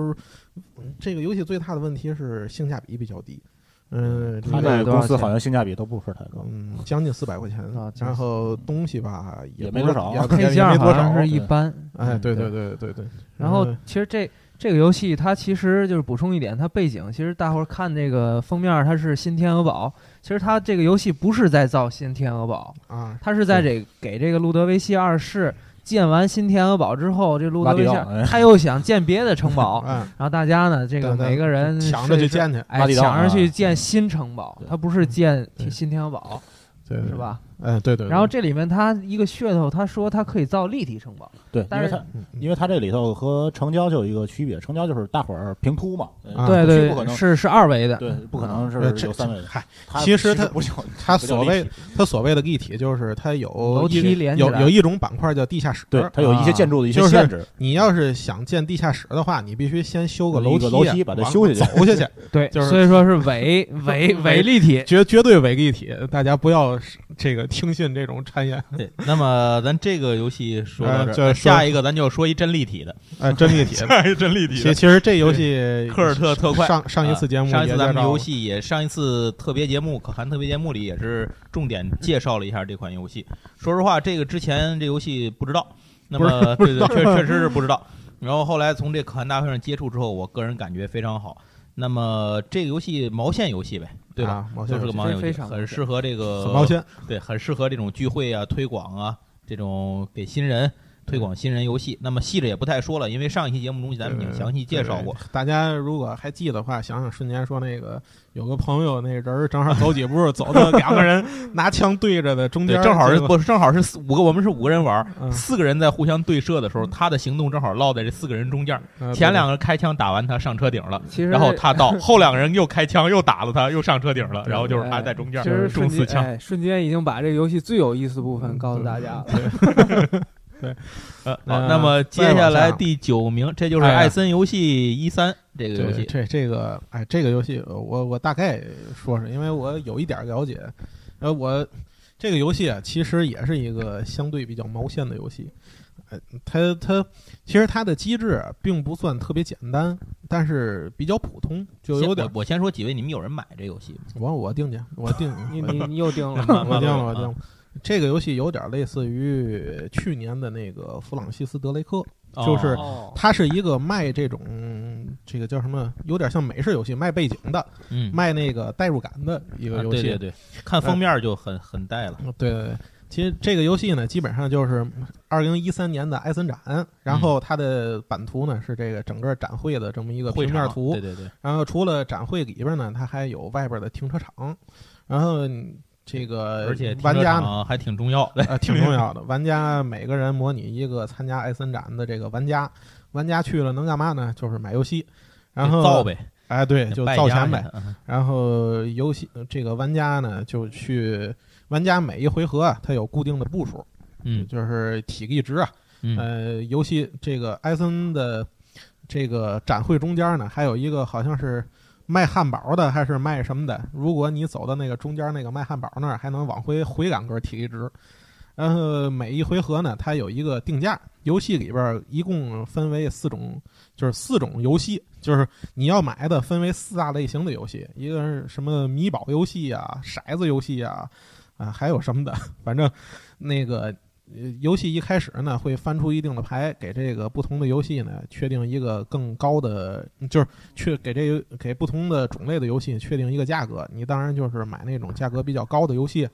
C: 嗯这个游戏最大的问题是性价比比较低。嗯，
E: 他
F: 一百多少
E: 这个公司好像性价比都不是太高，
C: 嗯，将近四百块钱
F: 啊，
C: 然后东西吧也
E: 没多少
C: 也
F: 配件
C: 没多少
F: 好像是。一般。
C: 哎，对对
F: 对。
C: 对对对。
F: 然后
C: 嗯
F: 其实这这个游戏它其实就是补充一点，它背景其实大伙儿看这个封面，它是新天鹅堡。其实它这个游戏不是在造新天鹅堡，
C: 啊，
F: 它是在这给这个路德维希二世建完新天鹅堡之后，这路德维希他又想建别的城堡，
C: 嗯，
F: 然后大家呢，这个每个人
C: 抢着去建去，
F: 抢着去
E: 啊
F: 建新城堡，
E: 对
F: 它不是建新天鹅堡，是？吧？
C: 哎，对对。对
F: 然后这里面它一个噱头，他说它可以造立体城堡，
E: 对，因
F: 但是
E: 为它
C: 嗯
E: 因为它这里头和成交就有一个区别，成交就是大伙儿平铺嘛，
C: 啊
F: 对对
E: 不可能
F: 是是二维的，
E: 对，不可能是有三维的。
C: 嗨，
E: 它
C: 其实它
E: 不叫
C: 它所谓它所谓的立体，就是它有
F: 楼梯连
C: 有有一种板块叫地下室，
E: 对，它有一些建筑的一些
C: 就是
E: 限制，
C: 你要是想建地下室的话，你必须先修个
E: 楼
C: 梯
E: 楼梯把它修下去
C: 走下去，
F: 对，
C: 就是
F: 所以说是伪伪 伪立体，
C: 绝绝对伪立体，大家不要这个听信这种谗言。
D: 对，那么咱这个游戏说到这下一个咱就说一一真立体的，
C: 哎，真立体。
D: 一真立体
C: 其其实这游戏
D: 科尔特特快
C: 上上一次节目
D: 啊上一次咱们游戏也上一次特别节目可汗特别节目里也是重点介绍了一下这款游戏。说实话，这个之前这游戏不知道，那么对对，确确实是不知道。然后后来从这可汗大会上接触之后，我个人感觉非常好。那么这个游戏毛线游戏呗，对吧？就是个毛线游戏，很适合这个
C: 很毛线。
D: 对，很适合这种聚会啊、推广啊，这种给新人推广新人游戏。那么细着也不太说了，因为上一期节目中咱们已经详细介绍过。
C: 大家如果还记得的话，想想瞬间说那个有个朋友，那人儿正好走几步，走到两个人 拿枪对着的中，间，
D: 正好是不正好是四五个，我们是五个人玩四个人在互相对射的时候，他的行动正好落在这四个人中间前两个人开枪打完他上车顶了，然后他到，后两个人又开枪又打了他，又上车顶了，然后就是他在中间
F: 其实瞬间
D: 中四枪。
F: 哎，瞬间已经把这个游戏最有意思部分告诉大家了。
D: 呃，
C: 呃
D: 好，那么接下来第九名，这就是艾森游戏一三这个游戏。
C: 对这这个哎，这个游戏呃我我大概说说，因为我有一点了解。呃，我这个游戏啊，其实也是一个相对比较毛线的游戏。呃，它它其实它的机制啊并不算特别简单，但是比较普通，就有点
D: 我我先说几位，你们有人买这游戏吗？
C: 我我定去，我定
F: 你你你又定了，
C: 我定了，我定了。这个游戏有点类似于去年的那个弗朗西斯德雷克，就是
F: 哦，
C: 它是一个卖这种这个叫什么，有点像美式游戏卖背景的，
D: 嗯，
C: 卖那个代入感的一个
D: 啊
C: 游戏。
D: 对对对，看封面就很很带了。
C: 对对对，其实这个游戏呢，基本上就是二零一三年的艾森展，然后它的版图呢是这个整个展会的这么一个平面图
D: 对，对对，
C: 然后除了展会里边呢，它还有外边的停车场，然后这个
D: 而且
C: 玩家呢。
D: 还挺重要的。
C: 呃，挺重要的。玩家每个人模拟一个参加艾森展的这个玩家，玩家去了能干嘛呢？就是买游戏，然后
D: 造呗，
C: 哎，对，就造钱呗。
D: 嗯
C: 然后游戏这个玩家呢，就去玩家每一回合啊，他有固定的步数，
D: 嗯
C: 就是体力值啊。
D: 嗯
C: 呃，游戏这个艾森的这个展会中间呢，还有一个好像是卖汉堡的，还是卖什么的。如果你走到那个中间那个卖汉堡那儿，还能往回回两格体力值。然后每一回合呢，它有一个定价。游戏里边一共分为四种，就是四种游戏，就是你要买的分为四大类型的游戏，一个是什么米宝游戏啊、骰子游戏啊，啊还有什么的，反正那个游戏一开始呢会翻出一定的牌，给这个不同的游戏呢确定一个更高的，就是去给这给不同的种类的游戏确定一个价格。你当然就是买那种价格比较高的游戏，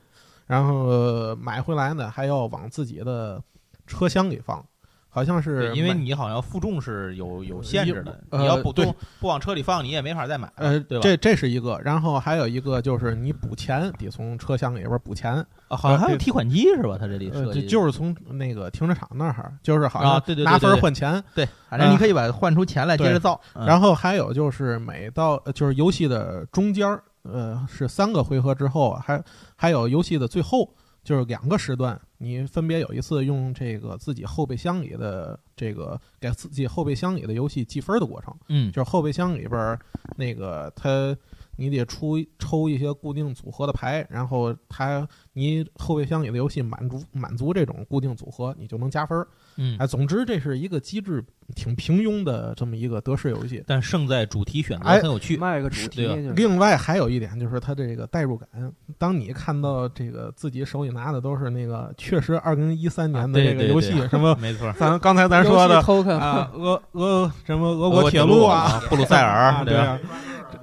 C: 然后买回来呢还要往自己的车厢里放，好像是，
D: 因为你好像负重是有有限制的，
C: 呃
D: 你要不
C: 对
D: 不不往车里放，你也没法再买了，
C: 呃，
D: 对吧？
C: 这这是一个，然后还有一个就是你补钱得从车厢里边补钱，
D: 啊好像还有提款机是吧？它这里
C: 呃，
D: 设计
C: 就就是从那个停车场那儿，就是好像拿分
D: 对对
C: 儿换钱，
D: 对，反正你可以把换出钱来接着造。嗯
C: 然后还有就是每到呃就是游戏的中间儿，呃，是三个回合之后，还还有游戏的最后，就是两个时段，你分别有一次用这个自己后备箱里的这个给自己后备箱里的游戏计分的过程，
D: 嗯
C: 就是后备箱里边儿那个它。你得出抽一些固定组合的牌，然后它你后备箱里的游戏满足满足这种固定组合，你就能加分儿。
D: 嗯，
C: 哎，总之这是一个机制挺平庸的这么一个德式游戏。
D: 但胜在主题选择
C: 哎
D: 很有趣。
F: 卖个主题就是
C: 另外还有一点就是它这个代入感，当你看到这个自己手里拿的都是那个确实二零一三年的这个游戏，什么
D: 没错，
C: 咱刚才咱说的啊，俄俄什么俄
D: 俄
C: 国铁路啊，
D: 布鲁塞尔
C: 啊，对
D: 吧？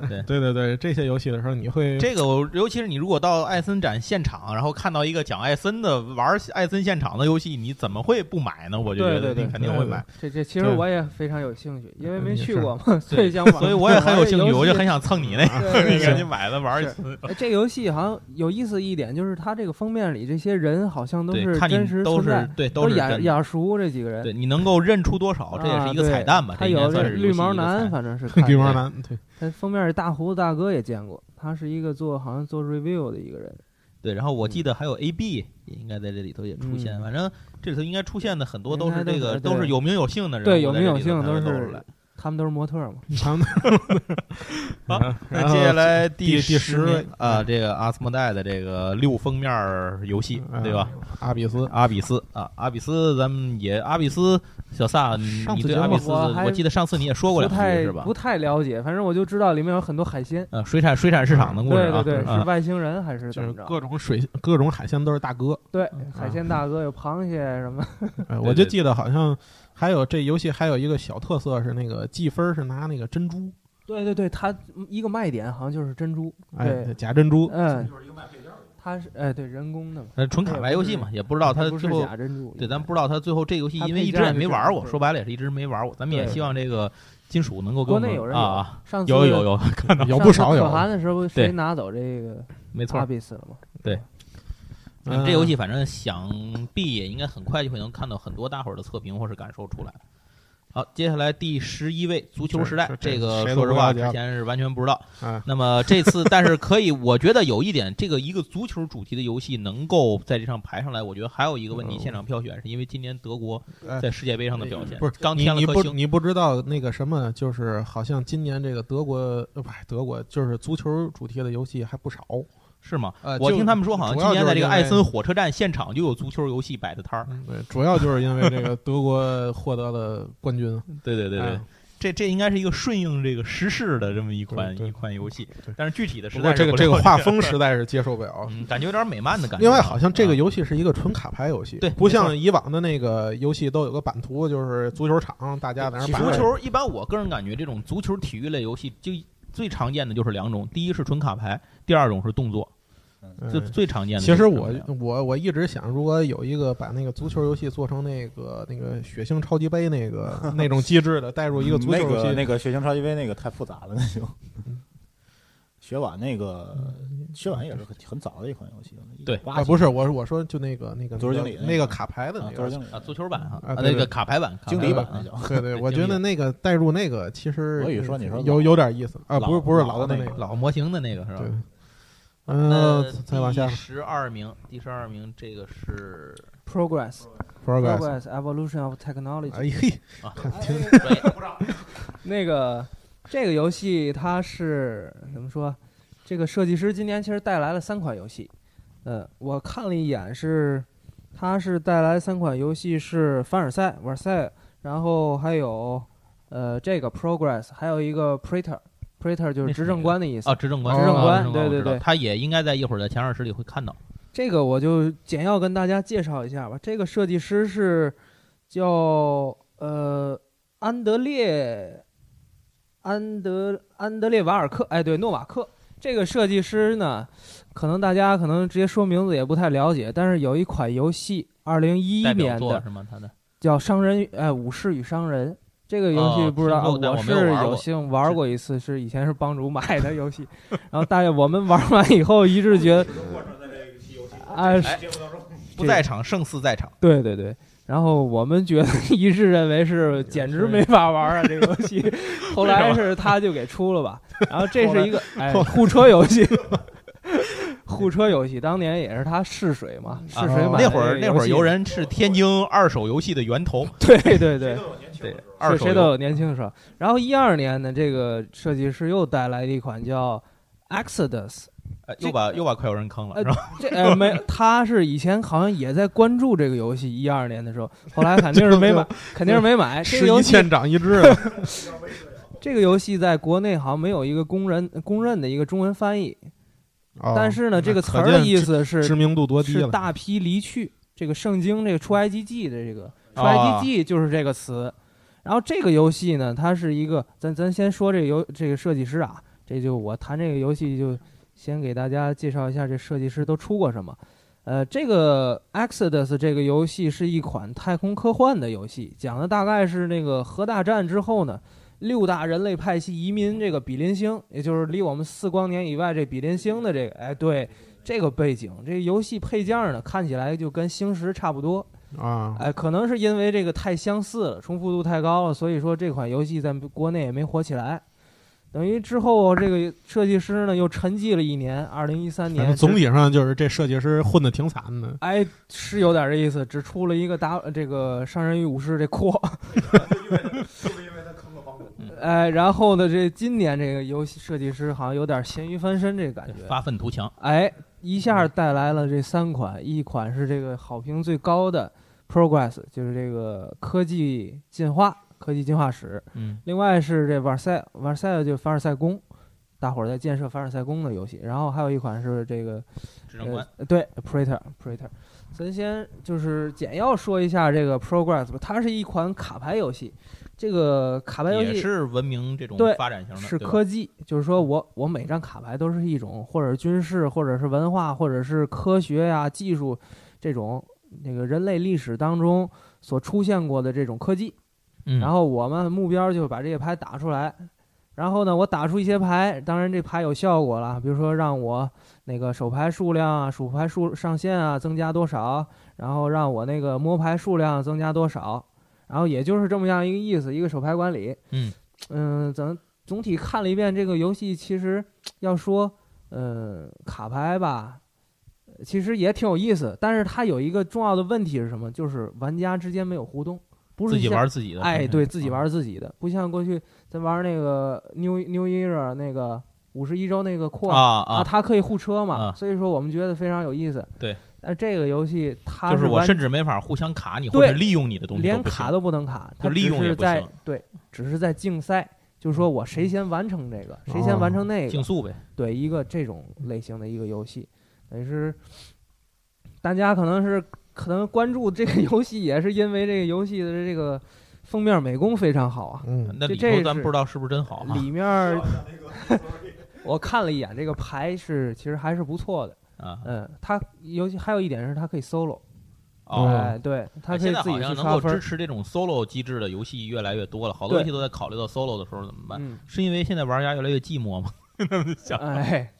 C: 啊，
D: 对
C: 对对对，这些游戏的时候你会
D: 这个我尤其是你如果到艾森展现场，然后看到一个讲艾森的玩艾森现场的游戏，你怎么会不买呢？我就觉得你肯定会买，
F: 这这其实我也非常有兴趣，因为没
C: 嗯
F: 去过嘛，所以想玩。
D: 所以我也很有兴趣，我就很想蹭你那个，你赶紧买了玩一次。
F: 哎这个游戏好像有意思一点，就是它这个封面里这些人好像都是真
D: 你都是
F: 实存在，
D: 对
F: 都
D: 是真的
F: 眼熟这几个人。
D: 对你能够认出多少，这也是一个彩蛋吧？
F: 他
D: 这应该
F: 有这绿
D: 算是游戏一个
F: 毛男，反正是
C: 绿毛男，对，
F: 他封面是大胡子大哥也见过，他是一个做好像做 review 的一个人。
D: 对，然后我记得还有 AB 也应该在这里头也出现，
F: 嗯。
D: 反正这里头应该出现的很多都是这个都是有名有姓的人，
F: 对有名有姓都是
D: 出来
F: 他们都是模特嘛。
C: 长的。
D: 好
C: 嗯然后
D: 那接下来
C: 第第
D: 十啊，这个阿斯莫代的这个六封面儿游戏，
C: 嗯
D: 对吧？？
C: 阿比斯，
D: 阿比斯啊，阿比斯，咱们也阿比斯，小萨，你对阿比斯，
F: 我
D: 记得上次你也说过两句
F: 不太
D: 是吧
F: 不？太了解，反正我就知道里面有很多海鲜。
D: 呃，水产水产市场的故事啊，
F: 对对对，是
D: 啊
F: 外星人还是
C: 就是
F: 怎么着？
C: 各种水各种海鲜都是大哥。
F: 对，海鲜大哥有螃蟹什么，
C: 我就记得好像还有这游戏还有一个小特色是那个计分是拿那个珍珠，
F: 对对对，它一个卖点好像就是珍珠，
C: 哎，假珍珠。
F: 嗯，它是哎对人工的嘛，
D: 呃纯卡牌游戏嘛，也不知道它
F: 它不是
D: 最后
F: 假珍珠，
D: 对，咱不知道它最后这游戏，因为一直也没玩过，说白了也是一直没玩过。咱们也希望这个金属能够
F: 国内有人
D: 啊啊，
F: 上次
D: 有有有，看到
C: 有不少有
F: 可汗的时候，谁
D: 对
F: 拿走这个
D: 没错
F: 阿。比斯了嘛？
D: 嗯这游戏反正想必也应该很快就会能看到很多大伙儿的测评或是感受出来。好，接下来第十一位足球时代
C: 这，
D: 个说实话之前是完全不知道。
C: 啊，
D: 那么这次，但是可以，我觉得有一点，这个一个足球主题的游戏能够在这上排上来，我觉得还有一个问题，
C: 嗯
D: 现场票选是因为今年德国
C: 哎
D: 在世界杯上的表现，
C: 不是
D: 刚
C: 你你不
D: 添了颗星，
C: 你不知道那个什么，就是好像今年这个德国呃不德国就是足球主题的游戏还不少。
D: 是吗？我
C: 呃我
D: 听他们说，好像今年在这个艾森火车站现场就有足球游戏摆的摊儿。
C: 嗯对，主要就是因为这个德国获得了冠军。
D: 对对对对
C: 哎，
D: 这这应该是一个顺应这个时事的这么一款一款游戏，但是具体的实在是
C: 这个这个画风实在是接受不了。
D: 嗯，感觉有点美漫的感觉啊。
C: 另外，好像这个
D: 啊
C: 游戏是一个纯卡牌游戏，
D: 对
C: 不像以往的那个游戏都有个版图，就是足球场，大家在那摆足。
D: 球一般，我个人感觉这种足球体育类游戏就最常见的就是两种，第一是纯卡牌，第二种是动作，
C: 嗯
D: 最最常见的。
C: 其实我我我一直想，如果有一个把那个足球游戏做成那个那个血腥超级杯那个 那种机制的，带入一个足球游戏，
E: 个那个血腥超级杯那个太复杂了，那就。雪婉那个雪婉也是很很早的一款游戏了，
D: 对
C: 啊，不是，我我说就那个那个
E: 足球经理
C: 那个卡牌的那个
E: 啊足球经。理
D: 啊，足球版，
C: 啊
D: 那个卡牌版、
E: 经理版那叫。
C: 对对，我觉得那个带入那个其实
E: 我以说你说
C: 有有点意思啊，不是不是老的
E: 那个
C: 个，
D: 老模型的那个是吧
C: 嗯，再往下。
D: 十二名，第十二名这个是
F: Progress，progress，Progress Evolution of Technology
C: 哎嘿，
F: 那个这个游戏它是怎么说？这个设计师今年其实带来了三款游戏，呃，我看了一眼是，它是带来三款游戏是凡尔赛、瓦尔赛，然后还有呃这个 Progress，还有一个 Praetor，Praetor 就是执政官的意思。
D: 啊，执政官，
C: 执政官
F: 对对对
D: 他也应该在一会儿在前二十里会看到。
F: 这个我就简要跟大家介绍一下吧。这个设计师是叫呃安德烈安德安德烈瓦尔克，哎，对，诺瓦克。这个设计师呢，可能大家可能直接说名字也不太了解，但是有一款游戏，二零一一年的
D: 作是吗？他的
F: 叫《商人哎武士与商人》。这个游戏
D: 哦
F: 不知道，我是有幸玩过一次，是以前是帮主买的游戏，然后大家我们玩完以后一致觉得，哎，
D: 哎不在场胜似在场。
F: 对对对，然后我们觉得 一致认为是简直没法玩啊，这个游戏。后来是他就给出了吧，然后这是一个哎护车游戏，护车游戏当年也是他试水嘛，试水
C: 啊
D: 那会儿那会儿
F: 游
D: 游人是天津二手游戏的源头，
F: 对对对。
D: 对，
F: 谁都有年轻的时候。然后一二年呢，这个设计师又带来了一款叫 Exodus，
D: 哎又把又把快有人坑了，
F: 呃
D: 是吧？
F: 这呃没，他是以前好像也在关注这个游戏，一二年的时候，后来肯定是没买，肯定是没买。这游戏
C: 一堑长一智了。
F: 这个游戏在国内好像没有一个公认公认的一个中文翻译，
C: 哦
F: 但是呢，这个词儿的意思是
C: 知名度多低
F: 是
C: 了。
F: 大批离去。这个圣经这个出埃及记的这个出
D: 啊
F: 埃及记就是这个词。然后这个游戏呢，它是一个，咱咱先说这个游这个设计师啊，这就我谈这个游戏就先给大家介绍一下这设计师都出过什么。呃，这个 Exodus 这个游戏是一款太空科幻的游戏，讲的大概是那个核大战之后呢，六大人类派系移民这个比邻星，也就是离我们四光年以外这比邻星的这个，哎，对这个背景，这游戏配件呢看起来就跟星石差不多，
C: 啊，
F: 哎，可能是因为这个太相似了，重复度太高了，所以说这款游戏在国内也没火起来。等于之后这个设计师呢又沉寂了一年，二零一三年
C: 总体上就是这设计师混的挺惨的。
F: 哎是有点这意思，只出了一个打这个商人与武士这扩，哎，然后呢这今年这个游戏设计师好像有点咸鱼翻身这个感觉，
D: 发愤图强，
F: 哎，一下带来了这三款，一款是这个好评最高的 Progress，就是这个科技进化、科技进化史；
D: 嗯，
F: 另外是这瓦塞瓦塞就凡尔赛宫，大伙儿在建设凡尔赛宫的游戏。然后还有一款是这个呃，对 Praetor Praetor。咱先就是简要说一下这个 Progress 吧，它是一款卡牌游戏。这个卡牌游戏
D: 也是文明这种
F: 对
D: 发展型的，
F: 是科技，就是说我我每张卡牌都是一种或者军事，或者是文化，或者是科学呀、技术这种那个人类历史当中所出现过的这种科技。
D: 嗯，
F: 然后我们目标就是把这些牌打出来。然后呢，我打出一些牌，当然这牌有效果了，比如说让我那个手牌数量啊、数牌数上限啊增加多少，然后让我那个摸牌数量增加多少，然后也就是这么样一个意思，一个手牌管理。
D: 嗯
F: 嗯，咱总体看了一遍这个游戏，其实要说，嗯，卡牌吧，其实也挺有意思，但是它有一个重要的问题是什么？就是玩家之间没有互动，不是
D: 自己
F: 像
D: 玩自己的，
F: 哎，对自己
D: 啊
F: 玩自己的，不像过去咱玩那个 New New Era 那个五十一周那个扩
D: 啊啊，
F: 它可以互车嘛，
D: 啊。
F: 所以说我们觉得非常有意思。
D: 对，
F: 但这个游戏它
D: 就是我甚至没法互相卡你，或者利用你的东西
F: 连卡都不能卡，它
D: 利用也不
F: 是在
D: 行
F: 对，只是在竞赛，就是说我谁先完成这个，谁先完成那个，
D: 竞速呗，
F: 对一个这种类型的一个游戏，等于是大家可能是可能关注这个游戏，也是因为这个游戏的这个封面美工非常好啊，
C: 嗯，
D: 那里头咱不知道是不是真好啊
F: 里面我看了一眼，这个牌是其实还是不错的，
D: 啊
F: 嗯，它尤其还有一点是它可以 solo，
D: 哦。
F: 哎，对，它可以
D: 现在
F: 自己
D: 好像能够
F: 去刷分，
D: 支持这种 solo 机制的游戏越来越多了，好多游戏都在考虑到 solo 的时候怎么办？
F: 嗯，
D: 是因为现在玩家越来越寂寞吗？想
F: 哎，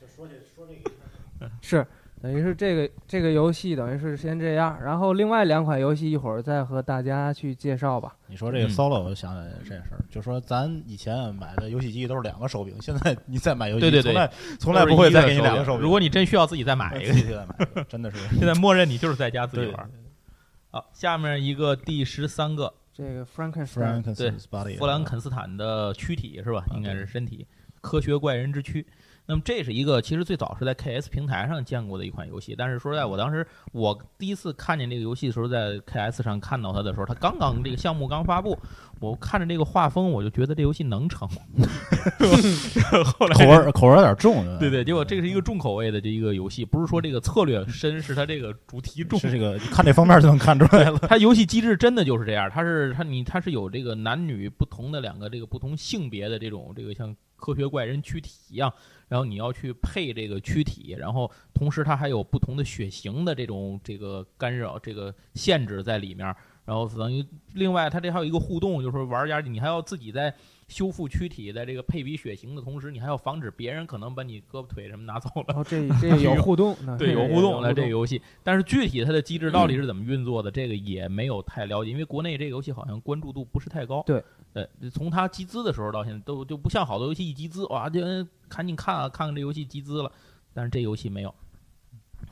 F: 是，等于是这个这个游戏等于是先这样，然后另外两款游戏一会儿再和大家去介绍吧。
E: 你说这个
D: 嗯
E: solo，我就想起来这事儿，就说咱以前买的游戏机都是两个手柄，现在 你再买游戏机，
D: 对对对
E: 从来从来不会再给你两个手柄。
D: 如果你真需要自己再买一个，
E: 自己再买一个，真的是
D: 现在默认你就是在家自己玩。好，下面一个第十三个
F: 这个
E: Frankenstein，Frankenstein's body，
D: 弗兰肯斯坦的躯体是吧？应该是身体，科学怪人之躯。那么这是一个其实最早是在 KS 平台上见过的一款游戏，但是说实在，我当时我第一次看见这个游戏的时候，在 KS 上看到它的时候，它刚刚这个项目刚发布，我看着这个画风，我就觉得这游戏能成。后来
E: 口味口味有点重，
D: 对对，结果这个是一个重口味的这一个游戏，不是说这个策略深，是它这个主题重。
E: 是这个看这方面就能看出来了。
D: 它游戏机制真的就是这样，它是它你它是有这个男女不同的两个这个不同性别的这种这个像科学怪人躯体一样，然后你要去配这个躯体，然后同时它还有不同的血型的这种这个干扰这个限制在里面，然后等于另外它这还有一个互动，就是说玩家你还要自己在修复躯体，在这个配比血型的同时，你还要防止别人可能把你胳膊腿什么拿走了。
F: 然后这 这有互动，
D: 对，有互动的这个游戏，但是具体它的机制到底是怎么运作的，这个也没有太了解，因为国内这个游戏好像关注度不是太高。
F: 对，
D: 呃，从它集资的时候到现在，都就不像好多游戏一集资，哇，就赶紧看啊，看看这游戏集资了，但是这游戏没有。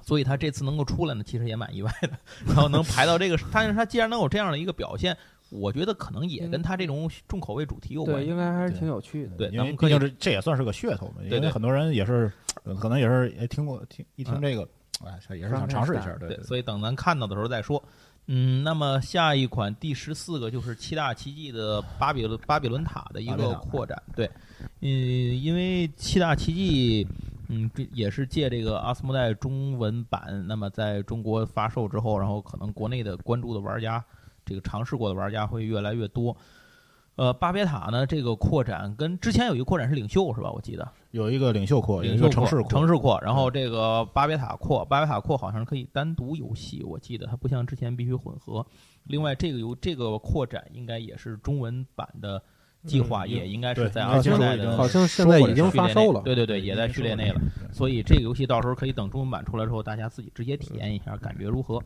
D: 所以它这次能够出来呢，其实也蛮意外的。然后能排到这个，但是它既然能有这样的一个表现，我觉得可能也跟它这种重口味主题有关。
F: 应该还是挺有趣的。
D: 对
E: 因为
D: 咱们
E: 毕竟这这也算是个噱头嘛，因
D: 对对
E: 为很多人也是呃可能也是也听过听一听这个，哎，也是想尝试一下，对
D: 对，所以等咱看到的时候再说。嗯，那么下一款第十四个就是七大奇迹的巴比伦巴比伦塔的一个扩展，对，嗯，因为七大奇迹，嗯，这也是借这个阿斯莫代中文版，那么在中国发售之后，然后可能国内的关注的玩家，这个尝试过的玩家会越来越多。呃，巴别塔呢，这个扩展跟之前有一个扩展是领袖是吧？我记得
E: 有一个领袖扩，有
D: 领袖
E: 一个城市
D: 扩，
E: 扩，
D: 城市扩，然后这个巴别塔扩，巴别塔扩好像是可以单独游戏，我记得它不像之前必须混合。另外，这个游这个扩展应该也是中文版的计划，
C: 嗯
D: 也应该是在二现在的
E: 已经
C: 好像现在已经发售了。
D: 对对对，也在序列内了。所以这个游戏到时候可以等中文版出来之后，大家自己直接体验一下，感觉如何？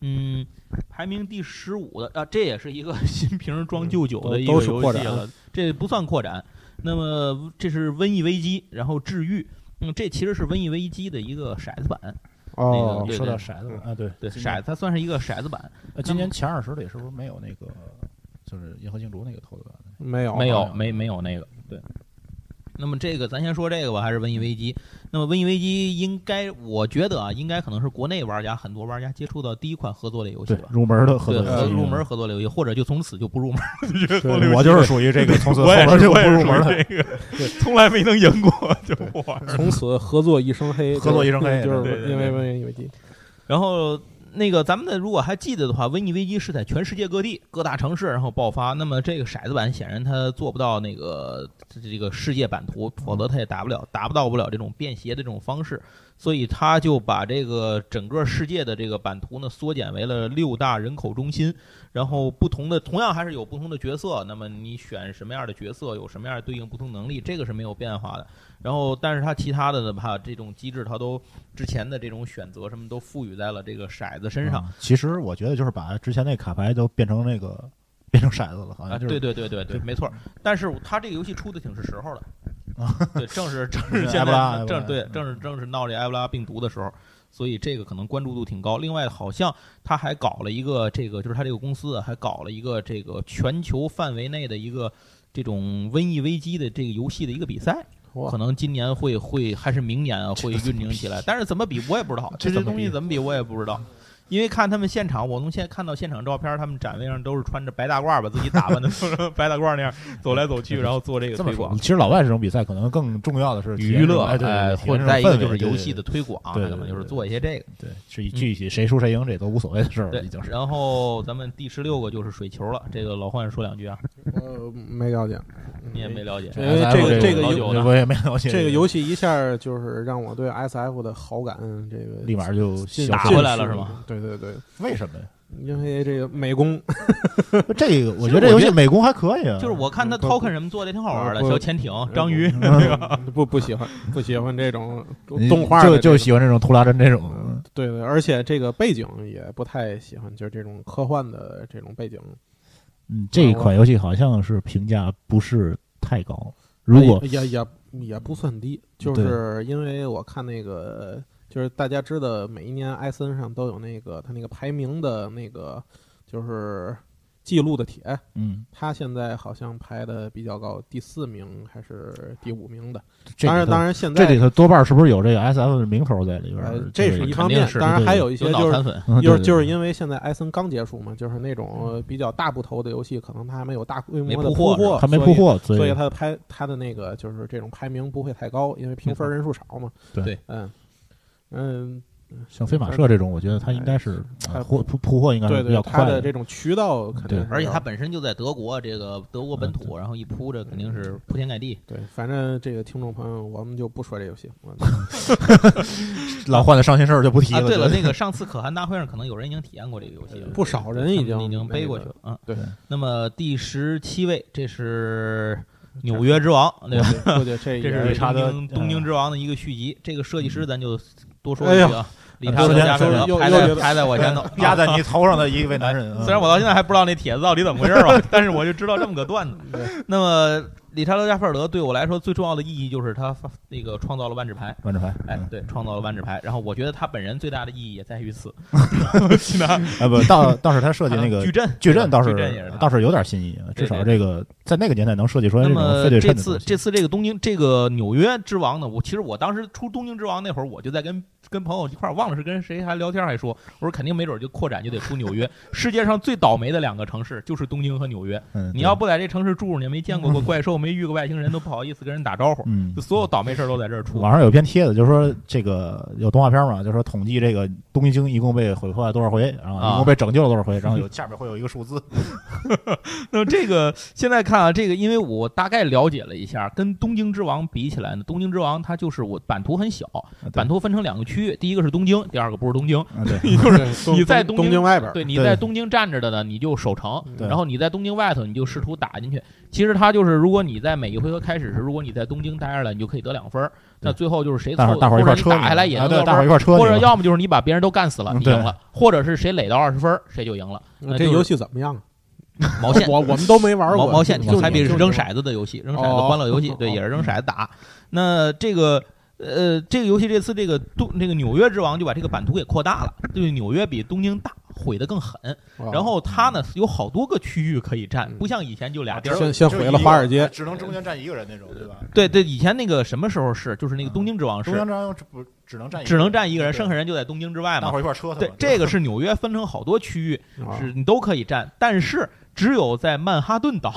D: 嗯，排名第十五的啊，这也是一个 新瓶装旧酒的一个
C: 都是扩展
D: 游戏了，这不算扩展。那么这是瘟疫危机，然后治愈。嗯，这其实是瘟疫危机的一个骰子版，
C: 哦
D: 那个对
E: 说到骰子啊，对
D: 对，骰子它算是一个骰子版，
E: 呃今年前二十里是不是没有那个就是银河竞逐那个投的版？
C: 没有
D: 没有
E: 哦
D: 没没有那个对。那么这个咱先说这个吧，还是瘟疫危机。那么瘟疫危机应该，我觉得啊，应该可能是国内玩家很多玩家接触到第一款合作类游戏
E: 对
D: 吧，，
E: 入门的合
D: 对，
E: 作游戏
D: 呃入门合作类游戏，或者就从此就不入门。
E: 我就是属于这个从此后
A: 我也是，
E: 边就不入门了。
A: 属于这个，从来没能赢过，就不玩。
C: 从此合作一生黑，
E: 合作一生黑
C: 就是因为瘟疫危机。
D: 然后那个咱们的如果还记得的话，瘟疫危机是在全世界各地各大城市然后爆发。那么这个骰子版显然它做不到那个这个世界版图，否则它也达不了达不到不了这种便携的这种方式。所以他就把这个整个世界的这个版图呢缩减为了六大人口中心，然后不同的同样还是有不同的角色。那么你选什么样的角色，有什么样的对应不同能力，这个是没有变化的。然后，但是它其他的呢，怕这种机制它都之前的这种选择什么都赋予在了这个骰子身上。
E: 嗯其实我觉得就是把之前那卡牌都变成那个 变成骰子了，好
D: 啊，
E: 像就是
D: 对对对对对，没错。但是它这个游戏出的挺是时候的
E: 啊，
D: 对，正是正是
E: 埃博拉
D: 正对
E: 嗯
D: 正是正是闹这埃博拉病毒的时候，所以这个可能关注度挺高。另外，好像他还搞了一个这个，就是他这个公司啊，还搞了一个这个全球范围内的一个这种瘟疫危机的这个游戏的一个比赛。
C: 哇。
D: 可能今年会会还是明年啊会运营起来，但是怎么比我也不知道，这些东西怎么比我也不知道。因为看他们现场，我从现在看到现场照片，他们展位上都是穿着白大褂，把自己打扮的 白大褂那样走来走去，然后做这个推广，
E: 其实老外这种比赛可能更重要的是
D: 娱乐，
E: 哎，对
D: 哎，或者再一个就是游
E: 游
D: 戏的推广，
E: 对对
D: 那么就是
E: 对对
D: 做一些这个。
E: 对，是具体谁输谁赢这都无所谓的事儿了，
D: 对
E: 已经，是。
D: 然后咱们第十六个就是水球了，这个老幻说两句啊，
C: 呃，没了解，
D: 你也没了解。
C: 因为这个这个
E: 我也没了解
C: 这个游戏一下就是让我对 S F 的好感这个
E: 立马就
D: 打回来了是吗？
C: 对对对，
E: 为什么呀？
C: 因为这个美工
E: 这个 我觉得这游戏美工还可以啊，
D: 就是我看他 token 什么做的挺好玩的，小潜艇、章鱼，
C: 不不喜欢不喜欢这种动画
E: 就就喜欢这种图拉真这种。
C: 嗯对对，而且这个背景也不太喜欢，就是这种科幻的这种背景。
E: 嗯，这一款游戏好像是评价不是太高。如果
C: 也也也不算低，就是因为我看那个，就是大家知道每一年艾森上都有那个他那个排名的那个就是记录的帖，
E: 嗯，
C: 他现在好像排的比较高，第四名还是第五名的。当然当然现在
E: 这里头多半是不是有这个 S F 的名头在里边？
C: 呃这是一方面当然还有一些就是就是因为现在艾森刚结束嘛，就是那种呃比较大部头的游戏，可能它还没有大规模的
D: 铺货
C: 货，
E: 还没
C: 所以
E: 铺货，所
C: 所以
E: 以
C: 它的排它的那个就是这种排名不会太高，因为评分人数少嘛。
E: 对
D: 对
C: 嗯嗯，
E: 像飞马社这种，我觉得它应该是货铺铺货应该是比较快
C: 的这种渠道肯定
D: 而且它本身就在德国，这个德国本土，然后一铺着肯定是铺天盖地。
C: 对，反正这个听众朋友，我们就不说这游戏。我
E: 老换的伤心事儿就不提
D: 啊，
E: 了。
D: 对了，那个上次可汗大会上可能有人已经体验过这个游戏了，
C: 不少人已经
D: 已经背过去了嗯。
C: 对
D: 那么第十七位，这是纽约之王，对吧？
C: 这
D: 这是
E: 查
D: 京东京之王的一个续集。这个设计师咱就多说一句啊，理查德
E: 说
D: 加菲尔德排在排在我前头，
E: 压在你头上的一位男人。
D: 虽然我到现在还不知道那帖子到底怎么回事吧，但是我就知道这么个段子。那么理查德加菲尔德对我来说最重要的意义就是他发那个创造了万智牌。
E: 万智牌，
D: 哎，
E: 嗯
D: 对，创造了万智牌。然后我觉得他本人最大的意义也在于此。
E: 啊不，倒倒是他设计那个
D: 矩阵，
E: 矩阵倒
D: 矩
E: 是倒是有点新意啊，至少这个在那个年代能设计出来
D: 那
E: 这种
D: 么
E: 非对
D: 这。次这次这个东京这个纽约之王呢，我其实我当时出东京之王那会儿，我就在跟跟朋友一块儿，忘了是跟谁还聊天还说，我说肯定没准就扩展就得出纽约。世界上最倒霉的两个城市就是东京和纽约。
E: 嗯，
D: 你要不在这城市住着，你没见过过怪兽，没遇过外星人，都不好意思跟人打招呼。
E: 嗯
D: 就，所有倒霉事儿都在这儿出。
E: 网上有篇帖子，就是说这个有动画片嘛，就是说统计这个东京一共被毁坏多少回，然后
D: 啊
E: 一共被拯救了多少回，然后有下面会有一个数字。
D: 那么这个现在看啊，这个因为我大概了解了一下，跟东京之王比起来呢，东京之王它就是我版图很小，版图分成两个区域，第一个是东京，第二个不是东京。
E: 啊，对，
D: 就是 你在
C: 东
D: 东京
C: 外边，
D: 对，你在东京站着的呢，你就守城，
E: 对
D: 然后你在东京外头，你就试图打进去。其实它就是，如果你在每一回合开始时，如果你在东京待着了，你就可以得两分。那最后就是谁凑，
E: 大伙儿大伙儿一块儿
D: 或者打下来也
E: 啊，对，
D: 能得分儿
E: 大伙一块
D: 或者要么就是你把别人都干死了，你赢了，或者是谁垒到二十分，谁就赢了。那
C: 这游戏怎么样啊？
D: 毛线。
C: 我我们都没玩过。
D: 毛毛线，
C: 就
D: 是扔骰子的游戏，扔骰子
C: 哦
D: 欢乐游戏，对，
C: 哦
D: 也是扔骰子打。那这个呃，这个游戏这次这个东那个纽约之王就把这个版图给扩大了，就是纽约比东京大，毁得更狠。
C: 哦
D: 然后它呢有好多个区域可以占，
C: 嗯
D: 不像以前就俩地儿。
C: 先先毁了华尔街，
E: 只能中间站一个人那种，对吧？
D: 对对，以前那个什么时候是，就是那个东京之王是
E: 中央站不只能站一个
D: 只能站一个人，剩下人就在东京之外嘛
E: 大伙。一块儿车他
D: 对，这个是纽约分成好多区域，
C: 啊
D: 是你都可以站，但是只有在曼哈顿岛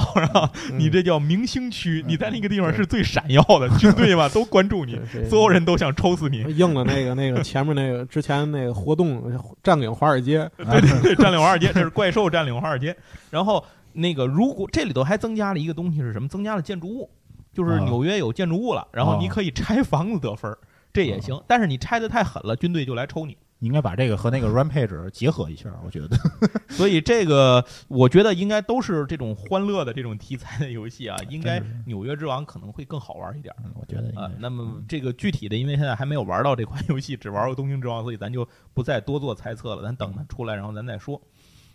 D: 你这叫明星区，你在那个地方是最闪耀的，军队嘛都关注你，所有人都想抽死你。
C: 应了那个那个前面那个之前那个活动占领华尔街，
D: 对对对，占领华尔街，这是怪兽占领华尔街。然后那个，如果这里头还增加了一个东西是什么？增加了建筑物，就是
E: 啊
D: 纽约有建筑物了，然后你
E: 哦
D: 可以拆房子得分儿，这也行。但是你拆的太狠了，军队就来抽你。
E: 你应该把这个和那个 Rampage 结合一下，我觉得。
D: 所以这个我觉得应该都是这种欢乐的这种题材的游戏啊，应该《纽约之王》可能会更好玩一点。
E: 嗯我觉得
D: 啊
E: 该，
D: 那么这个具体的，因为现在还没有玩到这款游戏，只玩过《东京之王》，所以咱就不再多做猜测了，咱等它出来，然后咱再说。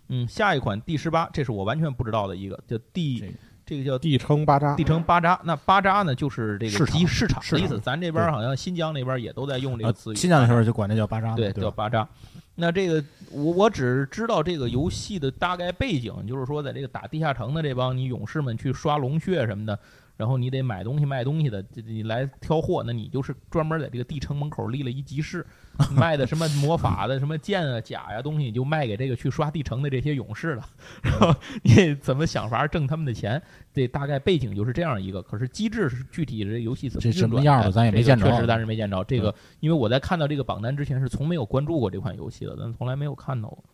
D: 嗯，下一款第十八，这是我完全不知道的一个，叫第
E: 这个
D: 这个叫
C: 地称巴扎
D: 地，称巴扎。那巴扎呢，就是这个
E: 市
D: 市场的意思。咱这边好像新疆那边也都在用这个
E: 啊
D: 词语。
E: 新疆那时候就管这叫巴扎嘛，
D: 对，叫巴扎。那这个我我只知道这个游戏的大概背景，就是说在这个打地下城的这帮你勇士们去刷龙血什么的，然后你得买东西卖东西的，这你来挑货，那你就是专门在这个地城门口立了一集市，卖的什么魔法的什么剑啊甲呀东西，你就卖给这个去刷地城的这些勇士了。然后你怎么想法挣他们的钱？这大概背景就是这样一个，可是机制是具体这游戏怎么
E: 这
D: 运转的
E: 什么样的咱也没见着
D: 确实咱是没见着。这个因为我在看到这个榜单之前是从没有关注过这款游戏的，咱从来没有看到过。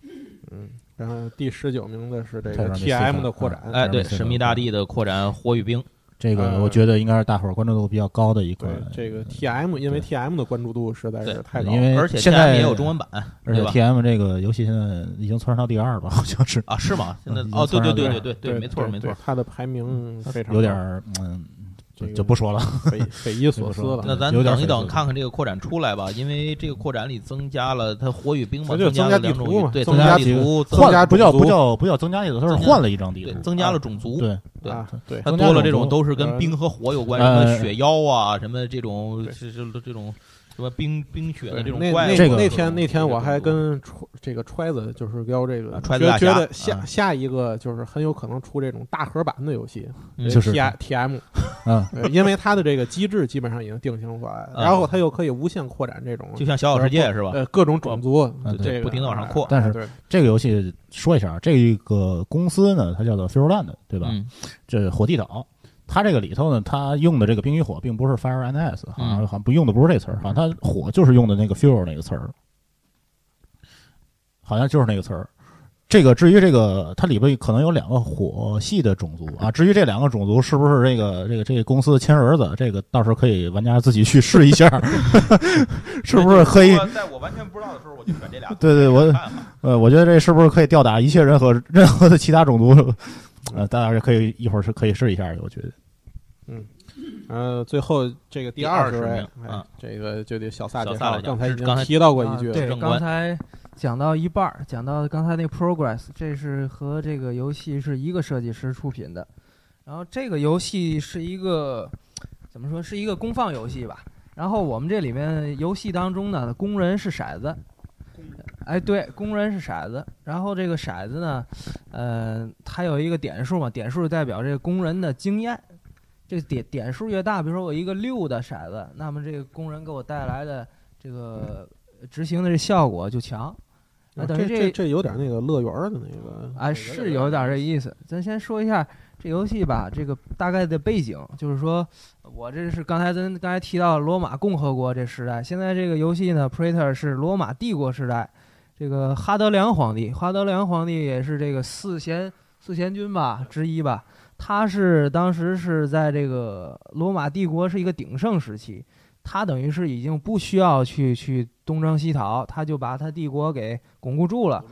C: 嗯，然后第十九名的是这个 T M 的扩展，
D: 哎，对，神秘大地的扩展火与冰，
E: 这个
C: 呃
E: 我觉得应该是大伙儿关注度比较高的一
C: 对
E: 个，
C: 这个 T M，因为 T M 的关注度实在是太高了，
E: 因为
D: 而且
E: 现在
D: 也有中文版，
E: 而且？T M 这个游戏现在已经蹿上到第二吧，好像是
D: 啊，是吗？现在
E: 嗯
D: 哦，对对对对对
C: 对，
D: 没错没错。
C: 它的排名非常
E: 有点儿嗯，就
C: 这个
E: 就不说了。
C: 匪 匪夷所思了。
D: 那咱等一等，看看这个扩展出来吧，因为这个扩展里增加了它火与冰嘛，
C: 增加地
D: 了两种
C: 图嘛
D: 对，
C: 增
D: 加
E: 加几
D: 地图，增
C: 增加
E: 不叫不叫不叫增加地图，它是换了一张地图。
D: 增加了种族，
E: 对，
D: 对它
E: 增加
D: 多了这种
E: 种族
D: 都是跟
C: 呃
D: 冰和火有关，什
E: 呃
D: 么雪妖啊，什么这种
C: 对
D: 是是这种什么冰冰雪的这种怪物。
C: 那
E: 这个
C: 那天那天我还跟这个揣子就是聊这个
D: 啊，揣子
C: 觉
D: 得
C: 觉得下
D: 啊
C: 下一个就是很有可能出这种大盒版的游戏，
D: 嗯
E: 就是
C: T T M，
E: 嗯，
C: 呃因为它的这个机制基本上已经定型出来然后它又可以无限扩展这种
D: 就像小小世界是吧？
C: 呃各种种族
E: 嗯，对
C: 这个
D: 不停的往上扩
E: 但是
C: 对
E: 这个游戏说一下啊，这个公司呢，它叫做 Fureland，对吧？
D: 嗯
E: 这火地岛，它这个里头呢，它用的这个冰与火并不是 Fire and Ice，好像
D: 嗯
E: 好像不用的不是这词儿，好像它火就是用的那个 fuel 那个词儿，好像就是那个词儿。这个至于这个，它里边可能有两个火系的种族啊。至于这两个种族是不是这个这个这个公司的亲儿子，这个到时候可以玩家自己去试一下，是不是可以？
D: 在我完全不知道的时候，我就选这俩。
E: 对对我呃，我觉得这是不是可以吊打一切任何任何的其他种族？呃，大家可以一会儿是可以试一下的，我觉得。
C: 嗯呃，最后这个第
D: 第
C: 二十
D: 20
C: 位这个就得小萨介绍，
D: 小萨来讲
C: 刚才已经
D: 是刚才
C: 提到过一
F: 啊
C: 句，
F: 对，刚才讲到一半儿，讲到刚才那个 Progress，这是和这个游戏是一个设计师出品的。然后这个游戏是一个怎么说，是一个公放游戏吧。然后我们这里面游戏当中呢，工人是骰子。哎，对，工人是骰子。然后这个骰子呢，呃，它有一个点数嘛，点数代表这个工人的经验。这个点点数越大，比如说我一个六的骰子，那么这个工人给我带来的这个执行的这效果就强。那等于
C: 这这这有点那个乐园的那个，
F: 哎，是有点这意思。咱先说一下这游戏吧，这个大概的背景，就是说我这是刚才咱刚才提到罗马共和国这时代，现在这个游戏呢，Praetor 是罗马帝国时代，这个哈德良皇帝，哈德良皇帝也是这个四贤四贤君吧之一吧，他是当时是在这个罗马帝国是一个鼎盛时期。他等于是已经不需要去去东征西讨，他就把他帝国给巩固住了。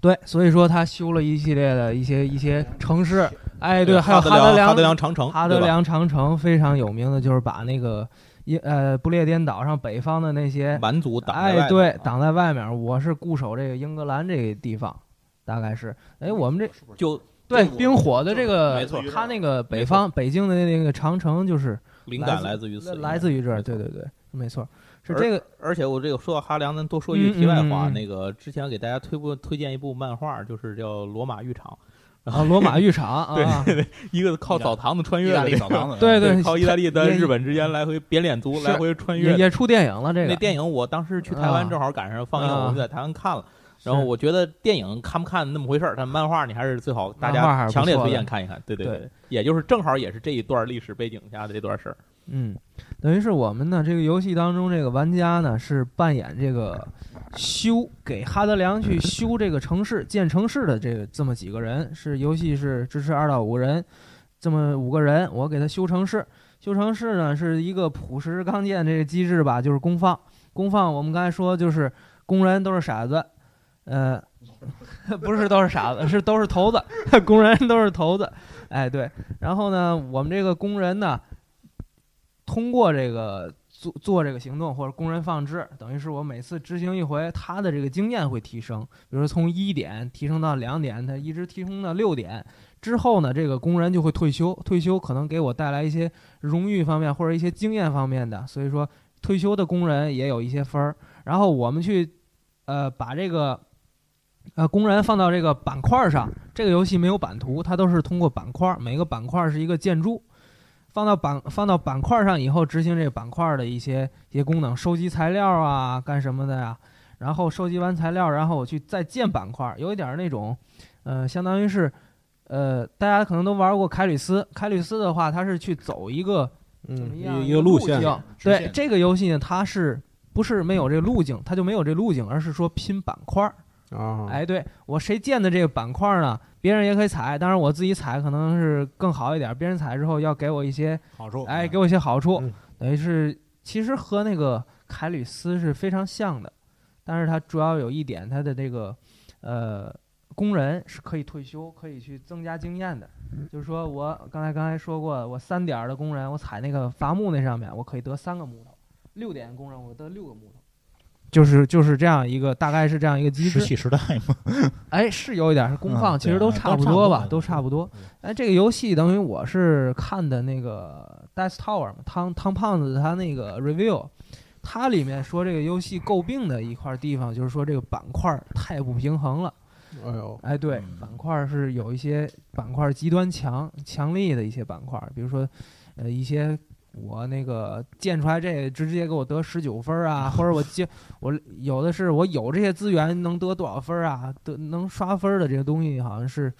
F: 对，所以说他修了一系列的一些一些城市，哎，对，还有
D: 哈
F: 哈德良
D: 哈德良长城，
F: 哈德良长城非常有名的就是把那个一呃不列颠岛上北方的那些
D: 蛮族挡在外
F: 哎，对
D: 啊，
F: 挡在外面。我是固守这个英格兰这个地方，大概是。哎，我们这
D: 就
F: 对，冰火的这个，
D: 没错
F: 他那个北方北京的那个长城就是
D: 灵感
F: 来
D: 来自于此，
F: 来自于这儿，对对对，没错，是这个
D: 而且我这个说到哈良，咱多说一句题外话，
F: 嗯嗯嗯
D: 那个之前给大家推过推荐一部漫画，就是叫《罗马浴场
F: 啊，罗马浴场
D: 对
F: 对，》，
D: 一个靠澡堂子穿
E: 意大
D: 越的这个，
E: 利澡堂子，
F: 对对
D: 靠意大利的日本之间来回扁脸族来回穿越
F: 也。出电影了，这个
D: 那电影我当时去台湾
F: 啊
D: 正好赶上放映，
F: 啊
D: 我们在台湾看了。然后我觉得电影看不看那么回事儿，但漫画你还是最好大家强烈推荐看一看。对对
F: 对
D: 对，也就是正好也是这一段历史背景下的这段事儿。
F: 嗯，等于是我们呢这个游戏当中这个玩家呢是扮演这个修给哈德良去修这个城市建城市的这个这么几个人，是游戏是支持二到五人，这么五个人，我给他修城市。修城市呢是一个朴实刚健这个机制吧，就是公放。公放我们刚才说就是工人都是傻子，呃，不是都是傻子，是都是头子，工人都是头子。哎，对。然后呢，我们这个工人呢，通过这个做做这个行动或者工人放置，等于是我每次执行一回，他的这个经验会提升，比如说从一点提升到两点，他一直提升到六点之后呢，这个工人就会退休，退休可能给我带来一些荣誉方面或者一些经验方面的，所以说退休的工人也有一些分儿，然后我们去呃把这个。呃，工人放到这个板块上，这个游戏没有版图，它都是通过板块，每个板块是一个建筑，放到板放到板块上以后，执行这个板块的一些一些功能，收集材料啊，干什么的呀？然后收集完材料，然后我去再建板块，有一点儿那种，呃，相当于是，呃，大家可能都玩过凯吕斯，凯吕斯的话，它是去走一个怎么
C: 嗯，
F: 样
C: 一一个路线，
F: 径对这个游戏呢，它是不是没有这个路径，它就没有这路径，而是说拼板块儿。
C: 啊，
F: 哎，对我谁建的这个板块呢？别人也可以踩，当然我自己踩可能是更好一点。别人踩之后要给我一些，
E: 好处，
F: 哎，给我一些好处，
C: 嗯
F: 等于是其实和那个凯吕斯是非常像的，但是它主要有一点，它的这个呃工人是可以退休，可以去增加经验的。就是说我刚才刚才说过，我三点的工人，我踩那个伐木那上面，我可以得三个木头；六点工人，我得六个木头。就是就是这样一个，大概是这样一个机制。
E: 石器时代嘛，
F: 哎，是有一点儿是功放，
E: 嗯
F: 其实都差不多吧，
E: 都
F: 都差不多。哎，这个游戏等于我是看的那个 Death Tower 嘛，汤汤胖子他那个 review，它里面说这个游戏诟病的一块地方就是说这个板块儿太不平衡了。
C: 哎呦，
F: 哎，对，
E: 嗯
F: 板块儿是有一些板块儿极端强强力的一些板块儿，比如说呃一些。我那个建出来这个直接给我得十九分啊，或者我建我有的是我有这些资源能得多少分啊，得能刷分的这个东西好像是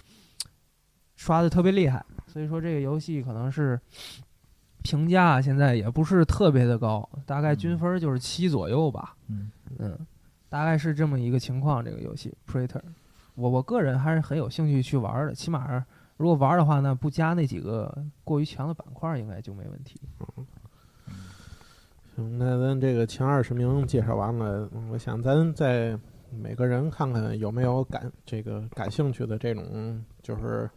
F: 刷的特别厉害，所以说这个游戏可能是评价现在也不是特别的高，大概均分就是七左右吧。
E: 嗯
F: 嗯，大概是这么一个情况。这个游戏 Praetor，我我个人还是很有兴趣去玩的，起码如果玩儿的话那，不加那几个过于强的板块儿，应该就没问题。
C: 行，那咱这个前二十名介绍完了，嗯我想咱再每个人看看有没有感这个感兴趣的这种，就是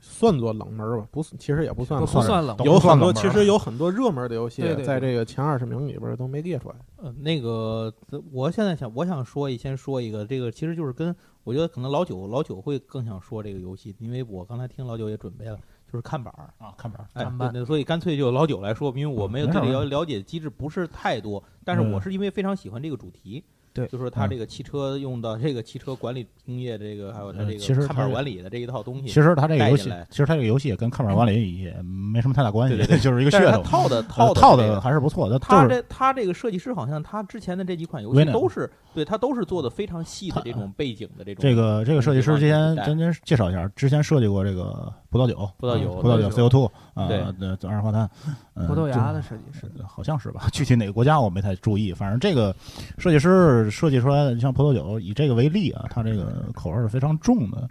C: 算作冷门吧，不是，其实也不算
F: 不
C: 冷门。
F: 算冷
C: 有很多，其实有很多热门的游戏
F: 对对，对
C: 在这个前二十名里边都没列出来。
D: 呃，那个，我现在想，我想说一，先说一个，这个其实就是跟我觉得可能老九老九会更想说这个游戏，因为我刚才听老九也准备了，就是看板儿，
E: 啊，看板儿，
D: 哎，
F: 看板
D: 对对，所以干脆就老九来说，因为我没有对这
E: 没事儿
D: 个了解机制不是太多，但是
E: 嗯
D: 我是因为非常喜欢这个主题，
F: 对
D: 就说它
E: 嗯
D: 这个汽车用的这个汽车管理工业这个，还有它
E: 呃
D: 这个看板
E: 其实它是
D: 管理的这一套东西，
E: 其实它这个游戏其实它这个游戏也跟看板管理也没什么太大关系，
D: 对对对
E: 就是一个噱头。
D: 套的
E: 呃
D: 套的
E: 套的还是不错的，
D: 他这他这个设计师好像他之前的这几款游戏都是对他都是做的非常细的这种背景的这种
E: 这个这个设计师之前咱先介绍一下，之前设计过这个葡萄酒，
D: 葡萄酒
E: 嗯葡萄酒 CO two 啊，
D: 对
E: 对，二氧化碳，嗯
F: 葡萄牙的设计师，
E: 好像是吧？具体哪个国家我没太注意，反正这个设计师设计出来的，像葡萄酒以这个为例啊，它这个口味是非常重的。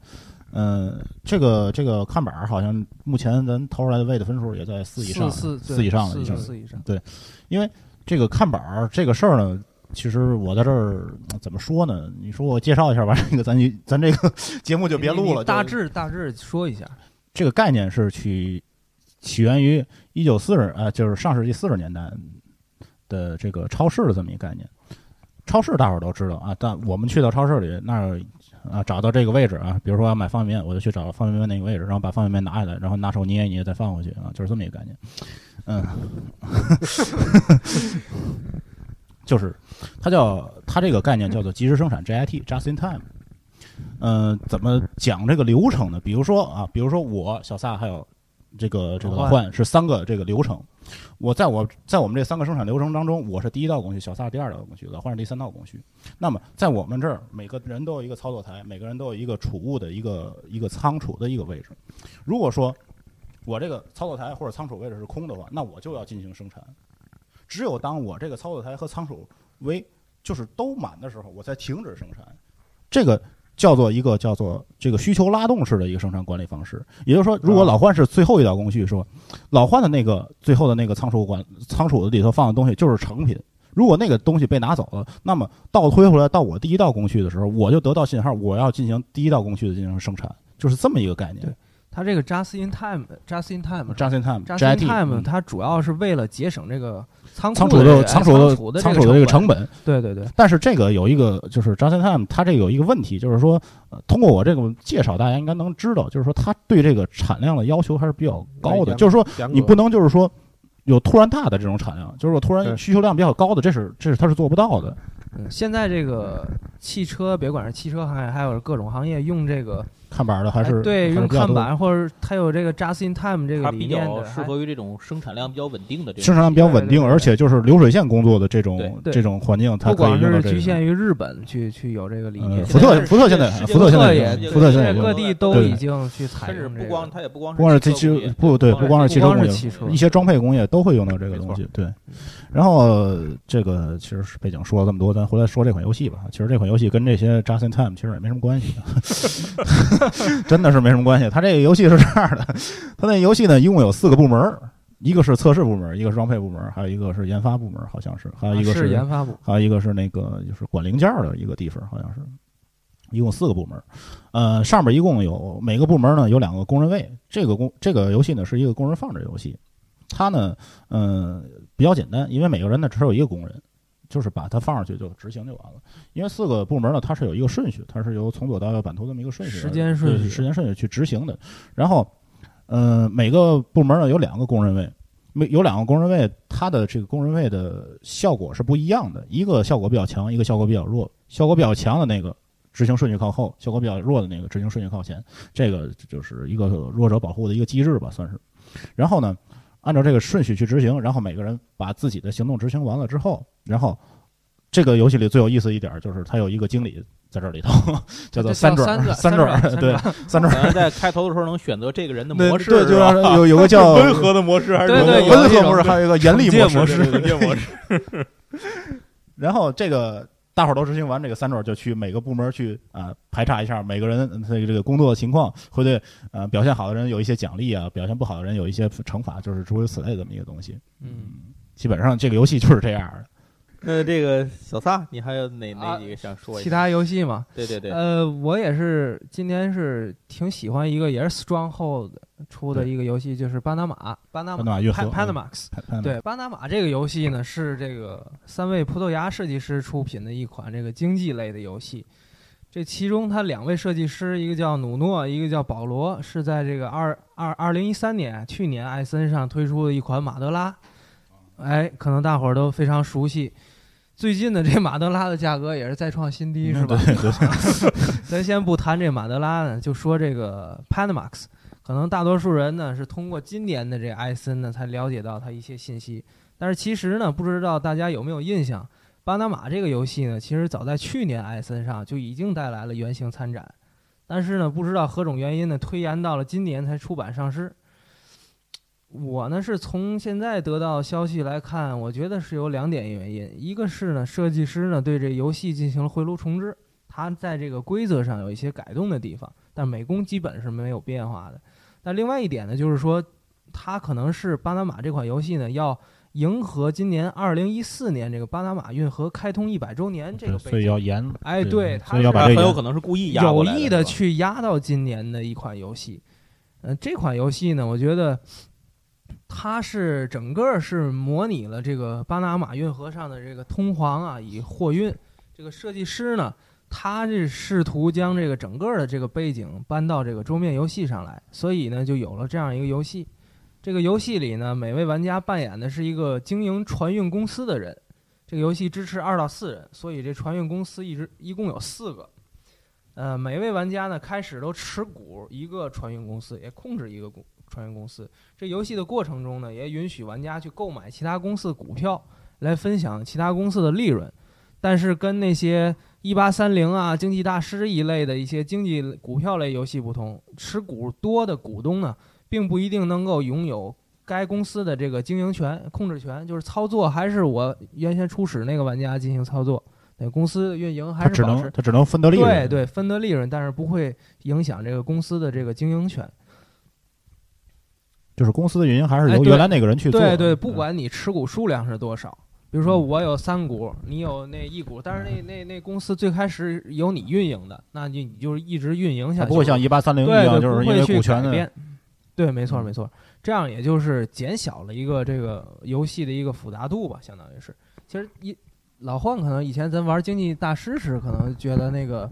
E: 嗯，这个这个看板儿好像目前咱投出来的位的分数也在四以上，
F: 四
E: 以上了
F: 四
E: 已经
F: 四以上。
E: 对因为这个看板儿这个事儿呢，其实我在这儿呃怎么说呢？你说我介绍一下吧，这个咱就咱这个 节目就别录了。
F: 你你大致大致说一下。
E: 这个概念是起起源于一九四十呃，就是上世纪四十年代的这个超市的这么一个概念。超市大伙儿都知道啊，但我们去到超市里，那儿啊，找到这个位置啊，比如说要买方便面，我就去找方便面那个位置，然后把方便面拿下来，然后拿手捏一捏再放回去啊，就是这么一个概念。嗯，就是它叫它这个概念叫做即时生产 JIT（Just in Time）。嗯，怎么讲这个流程呢？比如说啊，比如说我小萨还有这个这个老
F: 老
E: 幻是三个这个流程。我在我在我们这三个生产流程当中，我是第一道工序，小萨第二道工序，老换是第三道工序。那么在我们这儿，每个人都有一个操作台，每个人都有一个储物的一个一个仓储的一个位置。如果说我这个操作台或者仓储位置是空的话，那我就要进行生产。只有当我这个操作台和仓储为就是都满的时候，我才停止生产。这个叫做一个叫做这个需求拉动式的一个生产管理方式。也就是说，如果老换是最后一道工序，说老换的那个最后的那个仓储管仓储的里头放的东西就是成品。如果那个东西被拿走了，那么倒推回来到我第一道工序的时候，我就得到信号，我要进行第一道工序的进行生产，就是这么一个概念
F: 对。它这个 just in time，just in time。
E: Just in
F: time，just in
E: JIT
F: time，
E: 嗯
F: 它主要是为了节省这个仓
E: 仓储
F: 的
E: 的仓储
F: 的
E: 的仓储的这个成
F: 本。对对对，
E: 但是这个有一个就是 Just in Time，它这个有一个问题，就是说，呃，通过我这个介绍，大家应该能知道，就是说它对这个产量的要求还是比较高的，就是说你不能就是说有突然大的这种产量，就是说突然需求量比较高的，这是这是它是做不到的。
F: 嗯，现在这个汽车，别管是汽车行业，还有各种行业，用这个
E: 看板的还是
F: 哎对用看板，或者它有这个 just in time 这个理念的，
D: 适合于这种生产量比较稳定的这种。
E: 生产量比较稳定，而且就是流水线工作的这种这种环境，它
F: 不光是
E: 可以用到这个。
F: 局限于日本去去有这个理念
E: 呃，福特福特现在福特现在
F: 也
E: 福特现在
F: 各地都已经去采
D: 甚至
F: 用
D: 不光。它也不光
E: 不光是汽
D: 汽车
E: 不对，不光是汽车工业，一些装配工业都会用到这个东西。对，然后这个其实是背景说了这么多，咱回来说这款游戏吧。其实这款游戏跟这些 Just in Time 其实也没什么关系，真的是没什么关系。它这个游戏是这样的，它那游戏呢一共有四个部门儿，一个是测试部门儿，一个是装配部门儿，还有一个是研发部门儿，好像是，还有一个
F: 啊是研发部，
E: 还有一个是那个就是管零件儿的一个地方，好像是，一共四个部门儿。呃，上面一共有每个部门呢有两个工人位。这个工这个游戏呢是一个工人放置游戏，它呢嗯、呃比较简单，因为每个人呢只有一个工人，就是把它放上去就执行就完了。因为四个部门呢它是有一个顺序，它是由从左到右版图这么一个顺序，
F: 时间顺序
E: 时间顺序去执行的。然后呃每个部门呢有两个工人位。每有两个工人位，它的这个工人位的效果是不一样的，一个效果比较强，一个效果比较弱。效果比较强的那个执行顺序靠后，效果比较弱的那个执行顺序靠前。这个就是一个弱者保护的一个机制吧，算是。然后呢，按照这个顺序去执行，然后每个人把自己的行动执行完了之后，然后这个游戏里最有意思一点就是它有一个经理在这里头，叫做三转
F: 三转
E: 对三转。
D: 咱在开头的时候能选择这个人的模式，
E: 对，就有有个叫
D: 温和的模式还是
F: 对
E: 温和模式，还有一个严厉模式。
F: 模式。
E: 然后这个大伙儿都执行完这个三转，就去每个部门去啊、排查一下每个人呃这个这个工作的情况，会对呃表现好的人有一些奖励啊，表现不好的人有一些惩罚，就是诸如此类这么一个东西。
F: 嗯，
E: 基本上这个游戏就是这样的。
D: 那 这个小撒，你还有哪哪
F: 啊
D: 几个想说一下？
F: 其他游戏嘛，
D: 对对对，
F: 呃，我也是今天是挺喜欢一个也是 Stronghold 出的一个游戏，就是巴拿马，巴拿
E: 巴拿马
F: Panamax。对，巴拿马这个游戏呢，是这个三位葡萄牙设计师出品的一款这个经济类的游戏。这其中，它两位设计师，一个叫努诺，一个叫保罗，是在这个二二二零一三年，去年艾森上推出的一款马德拉。哎，可能大伙儿都非常熟悉。最近的这马德拉的价格也是再创新低，是吧？
E: 对对，
F: 咱先不谈这马德拉呢，就说这个 Panamax，可能大多数人呢是通过今年的这个艾森呢才了解到它一些信息。但是其实呢，不知道大家有没有印象，巴拿马这个游戏呢，其实早在去年艾森上就已经带来了原型参展，但是呢，不知道何种原因呢，推延到了今年才出版上市。我呢是从现在得到消息来看，我觉得是有两点原因，一个是呢，设计师呢对这游戏进行了回炉重置，他在这个规则上有一些改动的地方，但美工基本是没有变化的。但另外一点呢，就是说，它可能是巴拿马这款游戏呢要迎合今年二零一四年这个巴拿马运河开通一百周年这个
E: 所
F: 背景，
E: 以要延。
F: 哎，对，它
E: 所以要把这个
D: 很有可能是故意压
F: 有意的去压到今年的一款游戏。嗯、这款游戏呢，我觉得它是整个是模拟了这个巴拿马运河上的这个通航啊，以货运。这个设计师呢，他这试图将这个整个的这个背景搬到这个桌面游戏上来，所以呢，就有了这样一个游戏。这个游戏里呢，每位玩家扮演的是一个经营船运公司的人。这个游戏支持二到四人，所以这船运公司一直一共有四个。呃，每位玩家呢开始都持股一个船运公司，也控制一个公船运公司。这游戏的过程中呢，也允许玩家去购买其他公司的股票，来分享其他公司的利润。但是跟那些一八三零啊、经济大师一类的一些经济股票类游戏不同，持股多的股东呢，并不一定能够拥有该公司的这个经营权、控制权，就是操作还是我原先初始那个玩家进行操作。那公司运营还
E: 是只
F: 是
E: 能他只能分得利润。
F: 对对，分得利润，但是不会影响这个公司的这个经营权。
E: 就是公司的运营还是由原来那个人去做。
F: 对对，
E: 嗯
F: 不管你持股数量是多少，比如说我有三股，你有那一股，但是那那那公司最开始由你运营的，那就你就是一直运营下去，
E: 不会像一八三零一
F: 对
E: 样，就是因为股权的
F: 改变。对，没错
E: 嗯
F: 没错，这样也就是减小了一个这个游戏的一个复杂度吧，相当于是。其实一老换可能以前咱玩经济大师时，可能觉得那个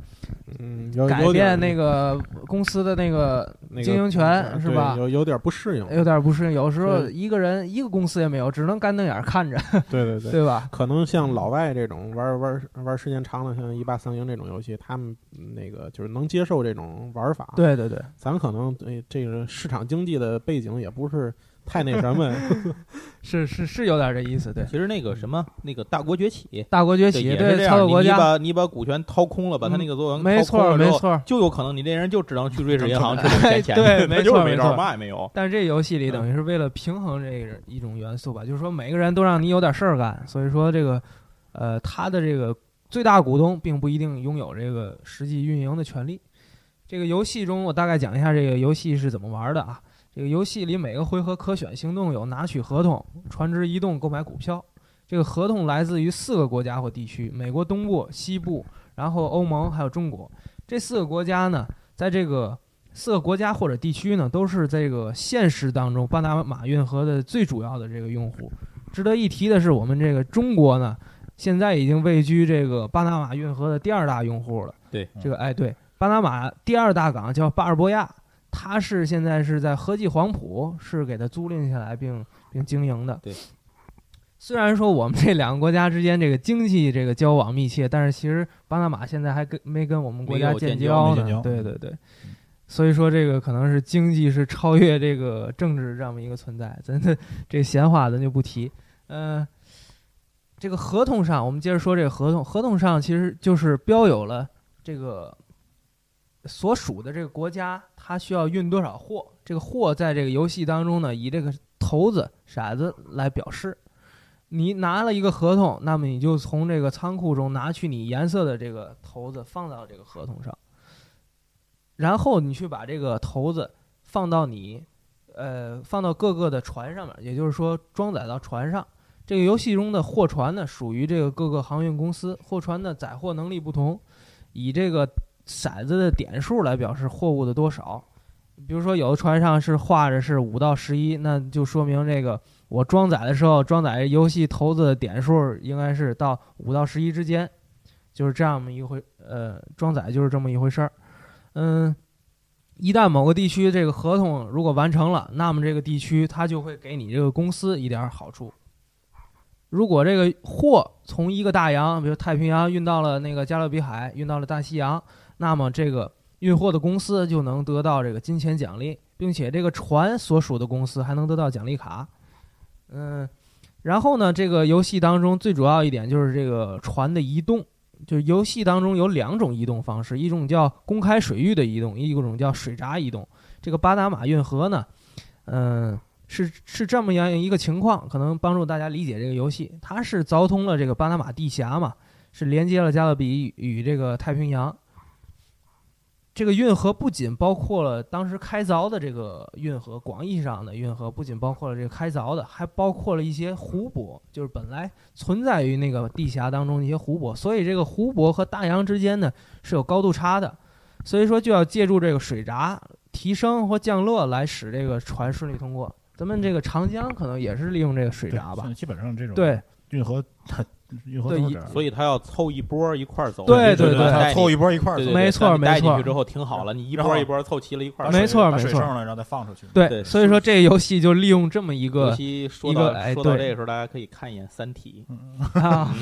C: 嗯，有
F: 改变那个公司的那个经营权是吧
C: 有有点不适应。
F: 有点不适应，有时候一个人一个公司也没有，只能干瞪眼儿看着，
C: 对对对。
F: 对吧？
C: 可能像老外这种玩玩玩时间长了，像一八三零这种游戏，他们那个就是能接受这种玩法。，
F: 对对对，
C: 咱可能对这个市场经济的背景也不是太那什么。
F: 是是是有点这意思，对。
D: 其实那个什么，那个大国崛起，
F: 大国崛起，对
D: 对也是这样。你你
F: 操作国家，
D: 把你把股权掏空了，把他那个所有
F: 没
D: 掏空
F: 错
D: 了之后，
F: 没错。
D: 就有可能你这人就只能去瑞士银行 去
F: 哎
D: 领钱钱，
F: 对没，错没错
D: 嘛也没有。
F: 但是这游戏里等于是为了平衡这个一种元素吧，就是说每个人都让你有点事儿干，所以说这个，呃，他的这个最大股东并不一定拥有这个实际运营的权利。这个游戏中，我大概讲一下这个游戏是怎么玩的啊。这个游戏里每个回合可选行动有拿取合同、船只移动、购买股票。这个合同来自于四个国家或地区：美国东部、西部，然后欧盟还有中国。这四个国家呢，在这个四个国家或者地区呢，都是这个现实当中巴拿马运河的最主要的这个用户。值得一提的是，我们这个中国呢，现在已经位居这个巴拿马运河的第二大用户了。
D: 对，
F: 这个哎对，巴拿马第二大港叫巴尔博亚，它是现在是在和记黄埔是给它租赁下来并并经营的。
D: 对。
F: 虽然说我们这两个国家之间这个经济这个交往密切，但是其实巴拿马现在还跟没跟我们国家
D: 建交
F: 交呢。
E: 交
F: 对对对，所以说这个可能是经济是超越这个政治这么一个存在。咱的这闲话咱就不提。嗯、这个合同上，我们接着说这个合同。合同上其实就是标有了这个所属的这个国家，它需要运多少货。这个货在这个游戏当中呢，以这个骰子、骰子来表示。你拿了一个合同，那么你就从这个仓库中拿去你颜色的这个骰子，放到这个合同上，然后你去把这个骰子放到你，呃，放到各个的船上面，也就是说装载到船上。这个游戏中的货船呢，属于这个各个航运公司，货船的载货能力不同，以这个骰子的点数来表示货物的多少。比如说，有的船上是画着是五到十一，那就说明这个我装载的时候，装载游戏骰子的点数应该是到五到十一之间，就是这样一回，呃，装载就是这么一回事儿。嗯，一旦某个地区这个合同如果完成了，那么这个地区它就会给你这个公司一点儿好处。如果这个货从一个大洋，比如太平洋运到了那个加勒比海，运到了大西洋，那么这个运货的公司就能得到这个金钱奖励，并且这个船所属的公司还能得到奖励卡。嗯，然后呢，这个游戏当中最主要一点就是这个船的移动，就是游戏当中有两种移动方式，一种叫公开水域的移动，一种叫水闸移动。这个巴拿马运河呢，嗯、是是这么样一个情况，可能帮助大家理解这个游戏。它是凿通了这个巴拿马地峡嘛，是连接了加勒比与这个太平洋。这个运河不仅包括了当时开凿的这个运河，广义上的运河不仅包括了这个开凿的，还包括了一些湖泊，就是本来存在于那个地峡当中的一些湖泊。所以这个湖泊和大洋之间呢是有高度差的，所以说就要借助这个水闸提升或降落来使这个船顺利通过。咱们这个长江可能也是利用这个水闸吧？
E: 基本上这种
F: 对，
E: 运河运河
F: 对一
E: 都是这样
D: 所以他要凑一波一块儿走。
F: 对
E: 对
F: 对
E: 凑一波一块儿走，
D: 没错
F: 没错
D: 对带进去之后停好了，你一波一波凑齐了一块儿
F: 没错没错
E: 水剩了，然后再放出去。
F: 对，所以说这个游戏就利用这么一
D: 尤
F: 个
D: 其说
F: 一
D: 到
F: 个哎
D: 说到这个时候，大家可以看一眼《三体
F: 啊，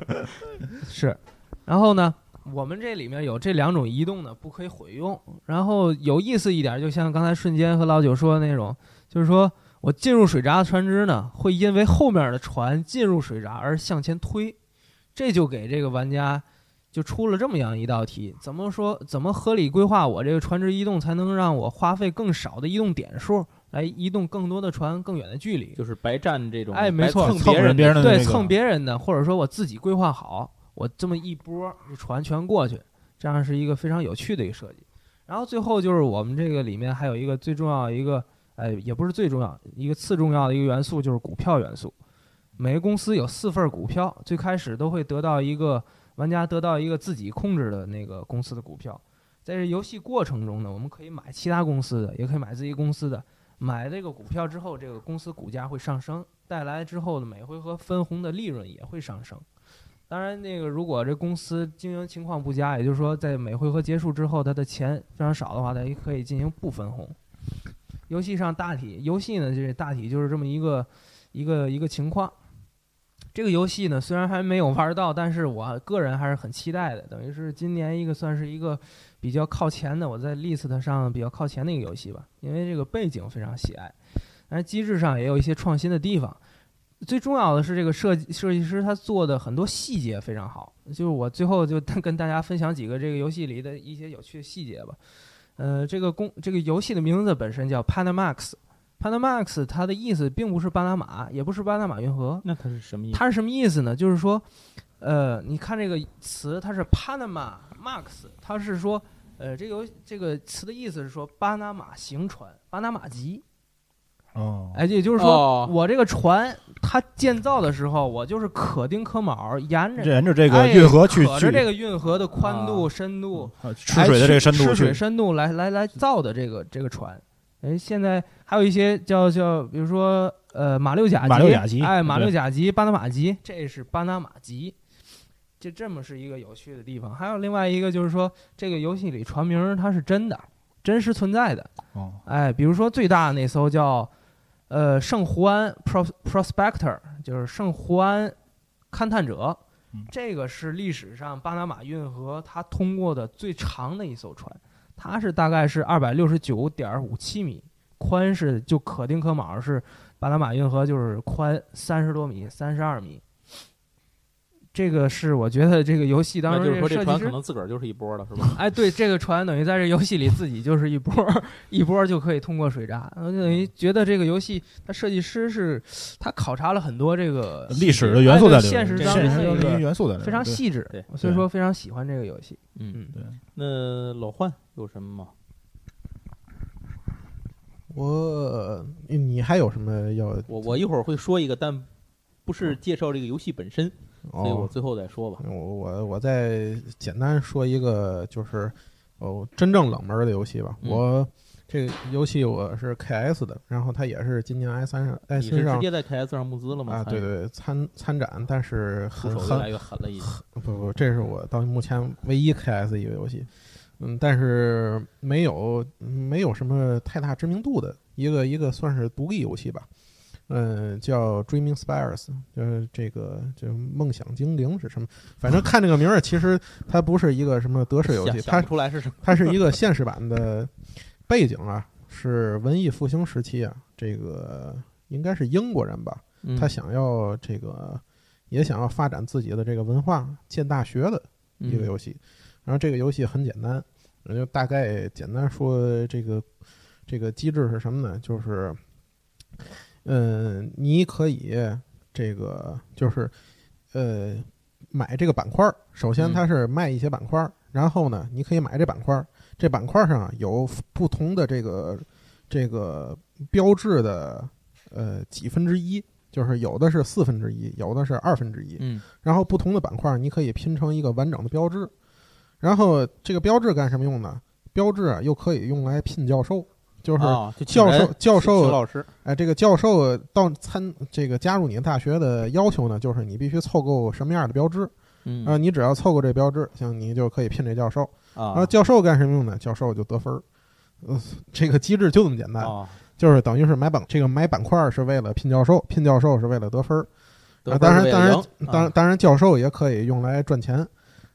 F: 是，然后呢，我们这里面有这两种移动呢，不可以混用。然后有意思一点，就像刚才瞬间和老九说的那种，就是说我进入水闸的船只呢，会因为后面的船进入水闸而向前推，这就给这个玩家就出了这么样一道题：怎么说？怎么合理规划我这个船只移动，才能让我花费更少的移动点数，来移动更多的船更远的距离？
D: 就是白占这种，
F: 哎没错
D: 蹭
E: 蹭
D: 别人
E: 的
F: 对蹭别人的，或者说我自己规划好，我这么一波这船全过去，这样是一个非常有趣的一个设计。然后最后就是我们这个里面还有一个最重要一个，哎，也不是最重要，一个次重要的一个元素就是股票元素。每个公司有四份股票，最开始都会得到一个玩家得到一个自己控制的那个公司的股票。在这游戏过程中呢，我们可以买其他公司的，也可以买自己公司的。买这个股票之后，这个公司股价会上升，带来之后的每回合分红的利润也会上升。当然，那个如果这公司经营情况不佳，也就是说在每回合结束之后，它的钱非常少的话，它也可以进行不分红。游戏上大体游戏呢，这大体就是这么一个一个一个情况。这个游戏呢，虽然还没有玩到，但是我个人还是很期待的。等于是今年一个算是一个比较靠前的，我在 list 上比较靠前的一个游戏吧，因为这个背景非常喜爱，但是机制上也有一些创新的地方。最重要的是，这个设计设计师他做的很多细节非常好。就是我最后就跟大家分享几个这个游戏里的一些有趣的细节吧。呃，这个公这个游戏的名字本身叫 Panamax。Panamax 它的意思并不是巴拿马，也不是巴拿马运河，
D: 那它是什么意思？
F: 它是什么意思呢？就是说，呃，你看这个词，它是 Panama Max，它是说，呃，这个游这个词的意思是说巴拿马行船，巴拿马籍。
E: 哦，
F: 哎，也就是说，
D: 哦。
F: 我这个船它建造的时候，我就是可丁可卯，沿着
E: 沿着这个
F: 哎
E: 运河去去
F: 可着这个运河的宽度、深度，
E: 呃吃水的这个深度
F: 吃水
E: 去，
F: 深度来来来造的这个这个船。哎，现在还有一些叫叫，比如说呃马六甲级，
E: 马六甲级
F: 哎马六甲级、巴拿马级，这是巴拿马级，就这么是一个有趣的地方。还有另外一个就是说，这个游戏里船名它是真的，真实存在的。
E: 哦，
F: 哎，比如说最大的那艘叫呃圣胡安 Pros Prospector，就是圣胡安勘探者
E: 嗯，
F: 这个是历史上巴拿马运河它通过的最长的一艘船，它是大概是二百六十九点五七米，宽是就可丁可卯是巴拿马运河就是宽三十多米，三十二米。这个是我觉得这个游戏当时
D: 就是说这船可能自个儿就是一波了，是吧？
F: 哎，对，这个船等于在这游戏里自己就是一波儿一波儿就可以通过水闸，我就等于觉得这个游戏它设计师是他考察了很多这个
E: 历史的元素在里面，
F: 现实当中
E: 元素在里面，
F: 非常细致，
D: 对
F: 所以说非常喜欢这个游戏。
D: 嗯，
E: 对。
D: 那老幻有什么吗？
C: 我你还有什么要？
D: 我我一会儿会说一个，但不是介绍这个游戏本身，所以我
C: 哦，
D: 最后再说吧。
C: 我我我再简单说一个，就是哦，真正冷门的游戏吧。
D: 嗯
C: 我这个游戏我是 KS 的，然后它也是今年 i 三上 i 三上直
D: 接在 KS 上募资了吗？
C: 啊，对对参参展，但是很很
D: 来越狠了。
C: 不不，这是我到目前唯一 KS 一个游戏，嗯，但是没有没有什么太大知名度的一个一个算是独立游戏吧，嗯，叫 Dreaming Spires，就是这个就梦想精灵是什么？反正 看这个名儿，其实它不是一个什么德式游戏，它
D: 出来是什么。
C: 它是一个现实版的背景啊，是文艺复兴时期啊，这个应该是英国人吧，
D: 嗯
C: 他想要这个也想要发展自己的这个文化，建大学的一个游戏。然后这个游戏很简单，我就大概简单说这个这个机制是什么呢？就是，嗯，你可以这个就是呃买这个板块儿，首先
D: 嗯
C: 它是卖一些板块儿，然后呢你可以买这板块儿，这板块儿上啊有不同的这个这个标志的呃几分之一。就是有的是四分之一，有的是二分之一，
D: 嗯
C: 然后不同的板块你可以拼成一个完整的标志，然后这个标志干什么用呢？标志啊又可以用来聘教授，就是教授
D: 人
C: 教授
D: 老师
C: 哎，这个教授到参这个加入你大学的要求呢，就是你必须凑够什么样的标志
D: 嗯
C: 啊？你只要凑够这标志，行，你就可以聘这教授。
D: 啊
C: 啊，教授干什么用呢？教授就得分儿。呃，这个机制就这么简单，
D: 啊，
C: 就是等于是买板这个买板块儿是为了聘教授，聘教授是为了得分儿。当然，当然当然，
D: 啊
C: 当然，教授也可以用来赚钱。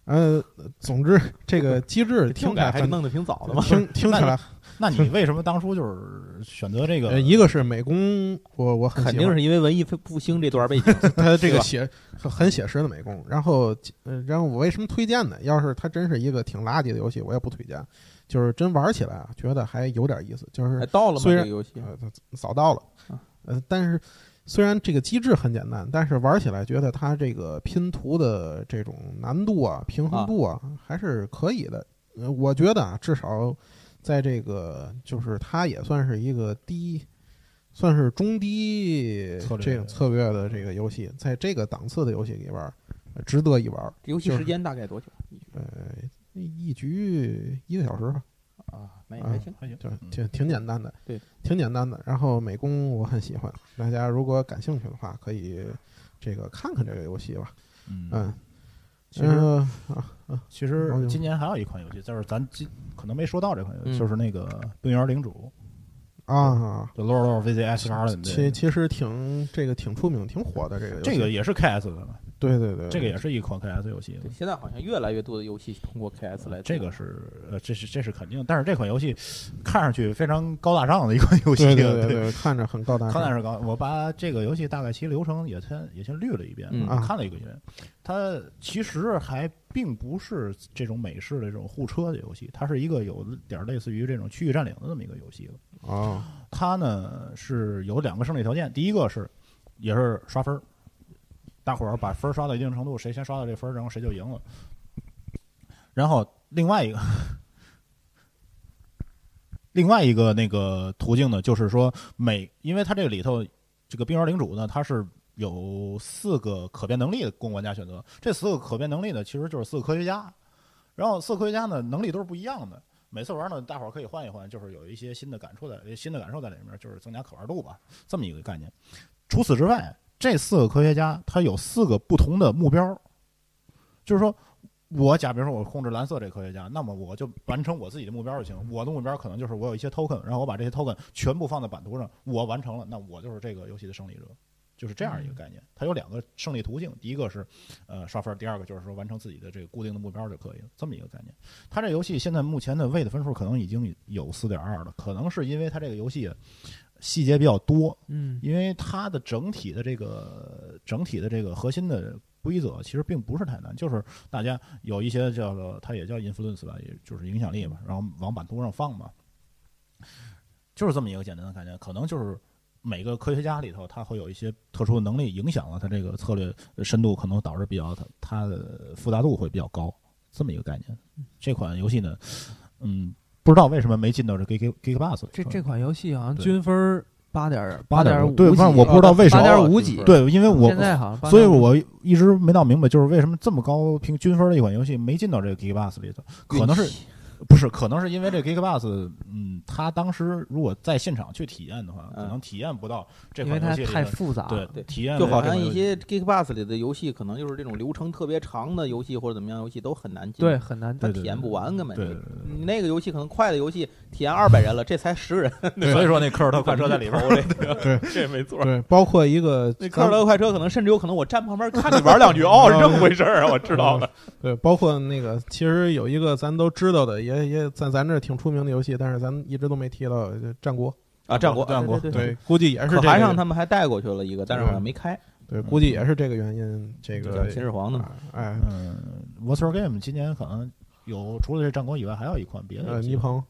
C: 呃，总之，这个机制 听
D: 听
C: 起来
D: 还弄得挺早的嘛。
C: 听听起来，
E: 那你为什么当初就是选择这个？
C: 呃一个是美工，我我很
D: 肯定是因为文艺复兴这段背景，
C: 他这个写很很写实的美工。然后，呃，然后我为什么推荐呢？要是它真是一个挺垃圾的游戏，我也不推荐。就是真玩起来啊，觉得还有点意思。就是
D: 哎到了吗？
C: 虽然
D: 这个游戏
C: 呃，早到了
D: 啊，
C: 呃，但是虽然这个机制很简单，但是玩起来觉得它这个拼图的这种难度啊、平衡度啊，还是可以的。呃，我觉得啊，至少在这个就是它也算是一个低，算是中低
E: 策略
C: 这个策略的这个游戏，在这个档次的游戏里边儿，呃值得一玩。就是
D: 游戏时间大概多久？
C: 呃，一局一个小时吧。
D: 啊，那也还行。
E: 还行，
C: 就
E: 嗯
C: 挺挺简单的，
D: 对，
C: 挺简单的。然后美工我很喜欢，大家如果感兴趣的话，可以这个看看这个游戏吧。
E: 嗯
C: 嗯，
E: 其实
C: 呃啊
E: 其实今年还有一款游戏，就是咱今可能没说到这款游戏，
D: 嗯。
E: 就是那个《冰原领主
C: 啊，》
E: 就八的
C: 其其实挺这个挺出名、挺火的这个。
E: 这个也是 KS 的，
C: 对对对，
E: 这个也是一款 KS 游戏。
D: 对，现在好像越来越多的游戏通过 KS 来做。
E: 这个是呃，这是这是肯定，但是这款游戏看上去非常高大上的一款游戏，
C: 对对对对，看着很高大上。
E: 看是高。我把这个游戏大概其流程也先也先捋了一遍，
D: 嗯
C: 啊
E: 看了一个遍。它其实还并不是这种美式的这种互车的游戏，它是一个有点类似于这种区域占领的这么一个游戏了。
C: 哦，
E: 它呢是有两个胜利条件，第一个是也是刷分儿，大伙儿把分儿刷到一定程度，谁先刷到这分儿，然后谁就赢了。然后另外一个，另外一个那个途径呢，就是说每，因为它这个里头这个冰原领主呢，它是有四个可变能力的供玩家选择，这四个可变能力呢，其实就是四个科学家，然后四个科学家呢能力都是不一样的。每次玩呢，大伙儿可以换一换，就是有一些新的感触在，新的感受在里面，就是增加可玩度吧，这么一个概念。除此之外，这四个科学家他有四个不同的目标，就是说，我假比如说我控制蓝色这科学家，那么我就完成我自己的目标就行。我的目标可能就是我有一些 token，然后我把这些 token 全部放在版图上，我完成了，那我就是这个游戏的胜利者。就是这样一个概念，它有两个胜利途径，第一个是呃刷分，第二个就是说完成自己的这个固定的目标就可以了，这么一个概念。它这游戏现在目前的位的分数可能已经有四点二了，可能是因为它这个游戏细节比较多，
F: 嗯
E: 因为它的整体的这个整体的这个核心的规则其实并不是太难，就是大家有一些叫做它也叫 influence 吧，也就是影响力嘛，然后往版图上放嘛，就是这么一个简单的概念，可能就是。每个科学家里头，他会有一些特殊的能力，影响了他这个策略深度，可能导致比较它它的复杂度会比较高，这么一个概念。这款游戏呢，嗯，不知道为什么没进到这 Geek Geek Bus
F: 这这款游戏好像均分八点
E: 8.5
F: 点五，
E: 对反正我不知道为什
F: 八
E: 么
F: 点五几，
E: 对，因为我
F: 现在好像
E: 所以我一直没闹明白，就是为什么这么高平均分的一款游戏没进到这个 Geek Bus 里头，可能是不是？可能是因为这 Geek Bus，嗯，他当时如果在现场去体验的话，可能体验不到这
F: 因为它太
E: 款游戏里的
F: 复杂了，
E: 对
D: 对
E: 体验
D: 就好像一些 Geekbus 里的游戏，可能就是这种流程特别长的游戏或者怎么样游戏都很难进，
F: 对，，很难
E: 对对
D: 它体验不完根本就
E: 对对。对
D: 你那个游戏可能快的游戏体验二百人了，这才十人，
E: 对所以说那科尔特快车在里边儿，
D: 这个
C: 对
D: 这没错。
C: 对，包括一个
D: 那科尔特快车可能甚至有可能我站旁边 看你玩两句，哦，是这么回事儿啊，我知道了。
C: 对，包括那个，其实有一个咱都知道的，也也在咱这儿挺出名的游戏，但是咱一直都没提到，就战国。
D: 啊，战国，
E: 战国
D: 对
C: 对，估计也是
D: 可汗
C: 这个
D: 上他们还带过去了一个，但是好像没开。
C: 对，估计也是这个原因。这个
D: 秦始皇的
C: 哎，
E: 嗯，What's Your Game 今年可能有除了这战国以外，还有一款别的
C: 呃，尼鹏，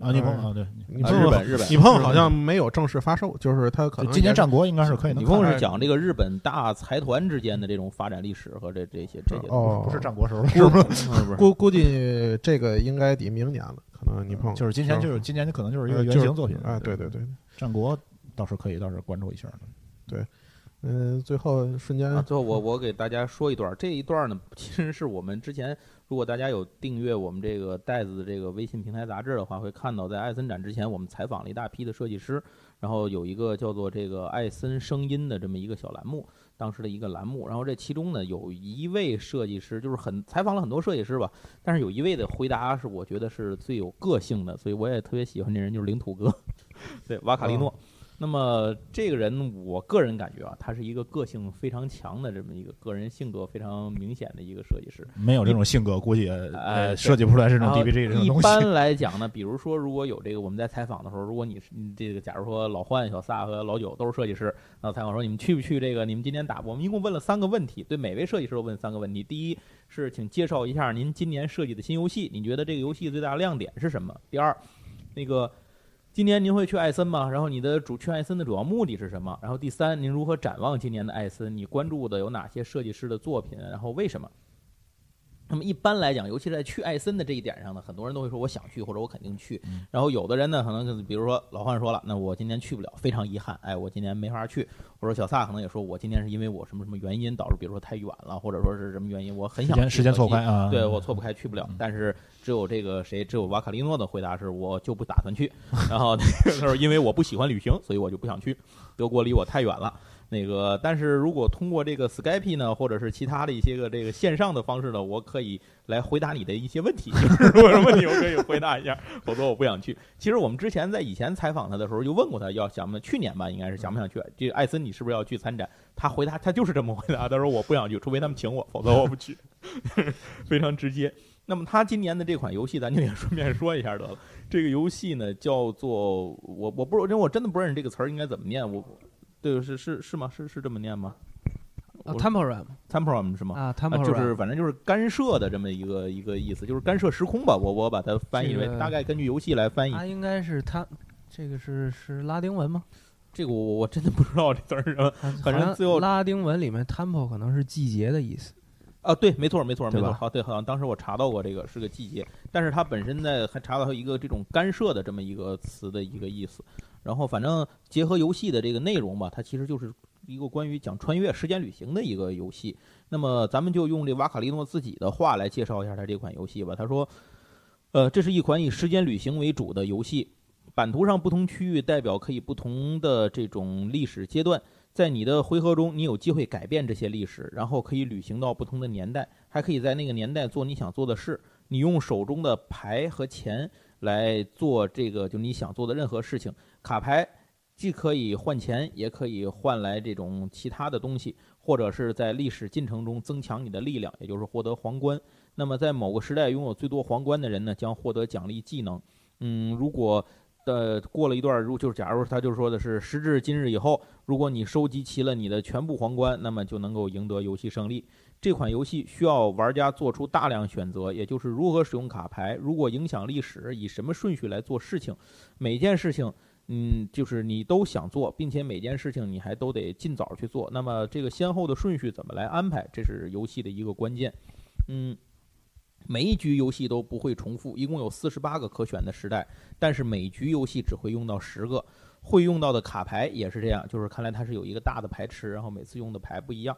E: 啊，尼鹏
C: 呃
E: 啊，对，
C: 尼鹏
D: 啊日本日本
C: 你碰好像没有正式发售，就是它可能
E: 今年战国应该是可以能
D: 你碰是讲这个日本大财团之间的这种发展历史和这这些这些东
C: 哦，
E: 不是战国时候，
D: 西，是不是？是
C: 估估计这个应该得明年了，可能你碰
E: 就是今年就是今年可能就是一个原型作品
C: 啊，对对对。
E: 战国倒是可以，倒是关注一下对。
C: 嗯，最后瞬间
D: 啊，最后我我给大家说一段儿，这一段儿呢，其实是我们之前，如果大家有订阅我们这个袋子的这个微信平台杂志的话，会看到在艾森展之前，我们采访了一大批的设计师，然后有一个叫做这个艾森声音的这么一个小栏目，当时的一个栏目，然后这其中呢有一位设计师，就是很采访了很多设计师吧，但是有一位的回答是我觉得是最有个性的，所以我也特别喜欢这人，就是领土哥，对瓦卡利诺。那么这个人，我个人感觉啊，他是一个个性非常强的这么一个个人性格非常明显的一一个设计师。
E: 没有这种性格，估计呃设计不出来这种 DBG 这种东西。
D: 一般来讲呢，比如说，如果有这个我们在采访的时候，如果你是你这个，假如说老幻、小萨和老九都是设计师，那采访说你们去不去这个？你们今年打？我们一共问了三个问题，对每位设计师都问三个问题。第一是请介绍一下您今年设计的新游戏，你觉得这个游戏最大的亮点是什么？第二，那个。今年您会去艾森吗？然后你的主去艾森的主要目的是什么？然后第三，您如何展望今年的艾森？你关注的有哪些设计师的作品？然后为什么？那么一般来讲，尤其是在去艾森的这一点上呢，很多人都会说我想去或者我肯定去。然后有的人呢，可能就是比如说老范说了，那我今年去不了，非常遗憾，哎，我今年没法去。或者小萨可能也说，我今年是因为我什么什么原因导致，比如说太远了，或者说是什么原因，我很想
E: 时间错开啊，
D: 对我错不开，去不了
E: 嗯。
D: 但是只有这个谁，只有瓦卡利诺的回答是我就不打算去。然后那个他说，因为我不喜欢旅行，所以我就不想去。德国离我太远了。那个，但是如果通过这个 Skype 呢，或者是其他的一些个这个线上的方式呢，我可以来回答你的一些问题。就 是如果有问题，我可以回答一下，否则我不想去。其实我们之前在以前采访他的时候，就问过他要想不去年吧，应该是想不想去。这艾森，你是不是要去参展？他回答他就是这么回答，他说我不想去，除非他们请我，否则我不去。非常直接。那么他今年的这款游戏，咱就也顺便说一下得了。这个游戏呢，叫做我我不因为我真的不认识这个词儿应该怎么念。我对是是是吗？是是这么念吗
F: 啊
D: ，temporam？temporam 是吗？
F: 啊
D: 啊
F: ，，temporam
D: 就是反正就是干涉的这么一个一个意思，就是干涉时空吧。我我把它翻译为
F: 这个
D: 大概根据游戏来翻译。
F: 它应该是它这个是是拉丁文吗？
D: 这个我我我真的不知道这词儿是什么反正最后
F: 拉丁文里面 temple 可能是季节的意思。
D: 啊。对，没错没错没错。好，对，好像当时我查到过这个是个季节，但是它本身呢还查到一个这种干涉的这么一个词的一个意思。然后反正结合游戏的这个内容吧，它其实就是一个关于讲穿越时间旅行的一个游戏。那么咱们就用这瓦卡利诺自己的话来介绍一下他这款游戏吧。他说，呃，这是一款以时间旅行为主的游戏，版图上不同区域代表可以不同的这种历史阶段。在你的回合中，你有机会改变这些历史，然后可以旅行到不同的年代，还可以在那个年代做你想做的事。你用手中的牌和钱来做这个，就你想做的任何事情。卡牌既可以换钱，也可以换来这种其他的东西，或者是在历史进程中增强你的力量，也就是获得皇冠。那么在某个时代拥有最多皇冠的人呢，将获得奖励技能。嗯，如果呃过了一段，如就是假如他就说的是时至今日以后，如果你收集齐了你的全部皇冠，那么就能够赢得游戏胜利。这款游戏需要玩家做出大量选择，也就是如何使用卡牌，如果影响历史，以什么顺序来做事情，每件事情。嗯，就是你都想做，并且每件事情你还都得尽早去做。那么这个先后的顺序怎么来安排，这是游戏的一个关键。嗯，每一局游戏都不会重复，一共有四十八个可选的时代，但是每局游戏只会用到十个。会用到的卡牌也是这样，就是看来它是有一个大的牌池，然后每次用的牌不一样。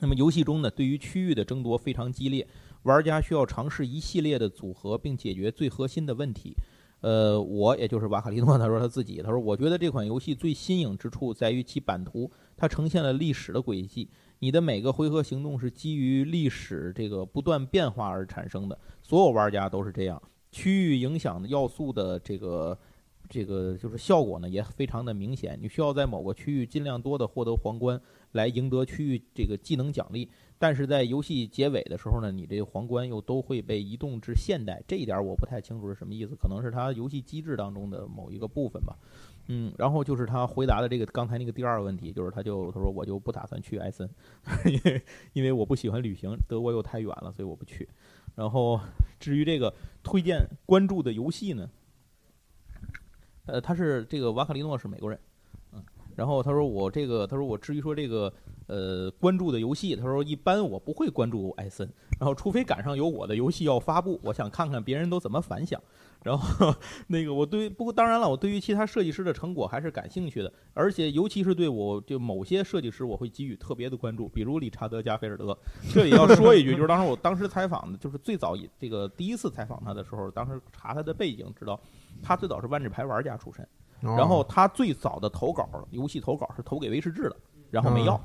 D: 那么游戏中呢，对于区域的争夺非常激烈，玩家需要尝试一系列的组合，并解决最核心的问题。呃，我也就是瓦卡利诺，他说他自己，他说我觉得这款游戏最新颖之处在于其版图，它呈现了历史的轨迹。你的每个回合行动是基于历史这个不断变化而产生的，所有玩家都是这样。区域影响的要素的这个这个就是效果呢，也非常的明显。你需要在某个区域尽量多的获得皇冠，来赢得区域这个技能奖励。但是在游戏结尾的时候呢，你这个皇冠又都会被移动至现代，这一点我不太清楚是什么意思，可能是它游戏机制当中的某一个部分吧。嗯，然后就是他回答的这个刚才那个第二个问题，就是他就他说我就不打算去埃森，因为因为我不喜欢旅行，德国又太远了，所以我不去。然后至于这个推荐关注的游戏呢，呃，他是这个瓦卡利诺是美国人，嗯，然后他说我这个他说我至于说这个呃关注的游戏，他说一般我不会关注埃森，然后除非赶上有我的游戏要发布，我想看看别人都怎么反响。然后 那个我对不过当然了，我对于其他设计师的成果还是感兴趣的，而且尤其是对我就某些设计师我会给予特别的关注，比如理查德加菲尔德。这里要说一句，就是当时我当时采访的，就是最早这个第一次采访他的时候，当时查他的背景，知道他最早是万智牌玩家出身。
C: 哦
D: 然后他最早的投稿，游戏投稿是投给威士忌的，然后没要，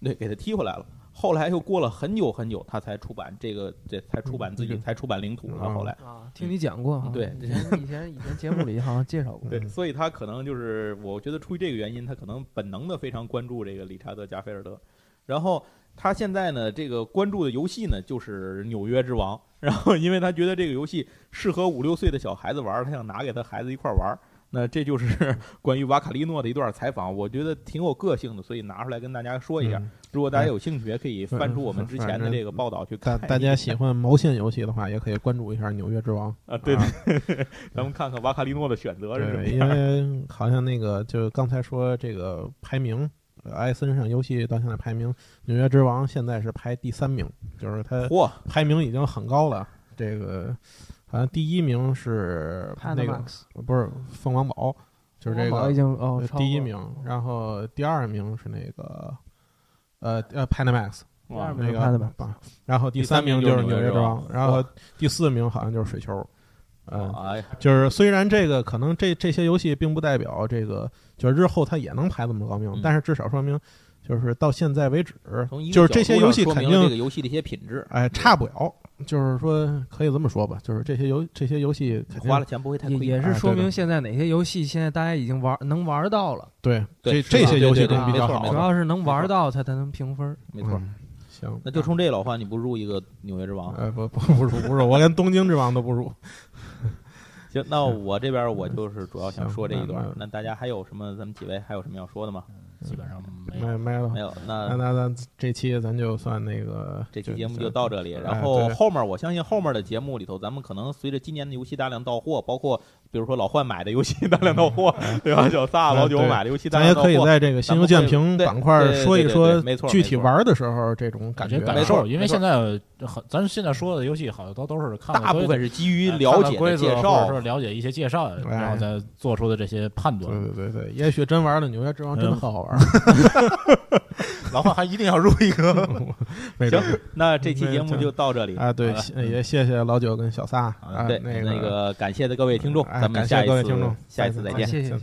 D: 对，给他踢回来了。后来又过了很久很久，他才出版这个，这才出版自己，
C: 嗯
D: 才出版领土了。
C: 嗯
D: 后来，
F: 啊，听你讲过，
D: 对
F: 以前以前以前节目里好像 介绍过，
D: 对，所以他可能就是，我觉得出于这个原因，他可能本能的非常关注这个理查德加菲尔德。然后他现在呢，这个关注的游戏呢，就是《纽约之王》。然后，因为他觉得这个游戏适合五六岁的小孩子玩，他想拿给他孩子一块玩儿。那这就是 关于瓦卡利诺的一段采访，我觉得挺有个性的，所以拿出来跟大家说一下。
C: 嗯
D: 如果大家有兴趣，也可以翻出我们之前的这个报道去看。
C: 大大家喜 欢毛线游戏的话，也可以关注一下《纽约之王》
D: 啊，对
C: 啊
D: 对，咱们看看瓦卡利诺的选择是什么
C: 对，因。为好像那个就刚才说这个排名，呃艾森上游戏到现在排名，《纽约之王》现在是排第三名，就是它
D: 嚯，
C: 排名已经很高了。这个好像第一名是那个
F: Panamax
C: 不是凤凰堡，就是这个第一名，然后第二名是那个呃呃 Panamax
D: 哇
F: 第二名
C: 那个
F: Panamax
C: 吧，然后第
D: 第三
C: 三名
D: 名就是
C: 是纽约之
D: 纽约之王
C: 王，然后第四名好像就是水球。嗯，就是虽然这个可能这这些游戏并不代表这个，就是日后它也能排这么高名，
D: 嗯
C: 但是至少说明，就是到现在为止就是这些游戏肯定
D: 这个游戏的一些品质，
C: 哎差不了，就是说可以这么说吧，就是这些游这些游戏
D: 花了钱不会太亏。
F: 也也是说明现在哪些游戏现在大家已经玩能玩到了，
C: 对这这些游戏都比较好
F: 主要是能玩到它才能评分。
D: 没错。
C: 嗯行，
D: 那就冲这老话，你不入一个纽约之王？
C: 哎不不不入不入，我连东京之王都不入。
D: 行，那我这边我就是主要想说这一段。
C: 那
D: 大家还有什么？咱们几位还有什么要说的吗？
E: 基本上没有。
C: 没没了
D: 没，有。
C: 那
D: 那
C: 那咱这期咱就算那个
D: 这期节目就到这里。
C: 哎
D: 然后后面我相信后面的节目里头，咱们可能随着今年的游戏大量到货，包括比如说老换买的游戏大量到货，对吧？小萨、
C: 哎
D: 老九买的游戏大
C: 咱也
D: 量到货。
C: 可以在这个新游剑评板块说一说
D: 没错
C: 具体玩的时候这种感觉。
E: 感受，因为现在很，咱现在说的游戏好像都都是看
D: 大部分是基于
E: 哎
D: 了解介绍
E: 或者是了解一些介绍，
C: 哎
E: 然后再做出的这些判断。
C: 对对对对，也许真玩了《纽约之王》真
E: 嗯
C: 好好玩，
E: 老话还一定要入一个。
D: 行，那这期节目就到这里。
C: 啊，对，也谢谢老九跟小撒啊，
D: 对，
C: 那
D: 那个感谢的各位听众，
C: 哎
D: 咱们下一次下一次再见。
F: 谢谢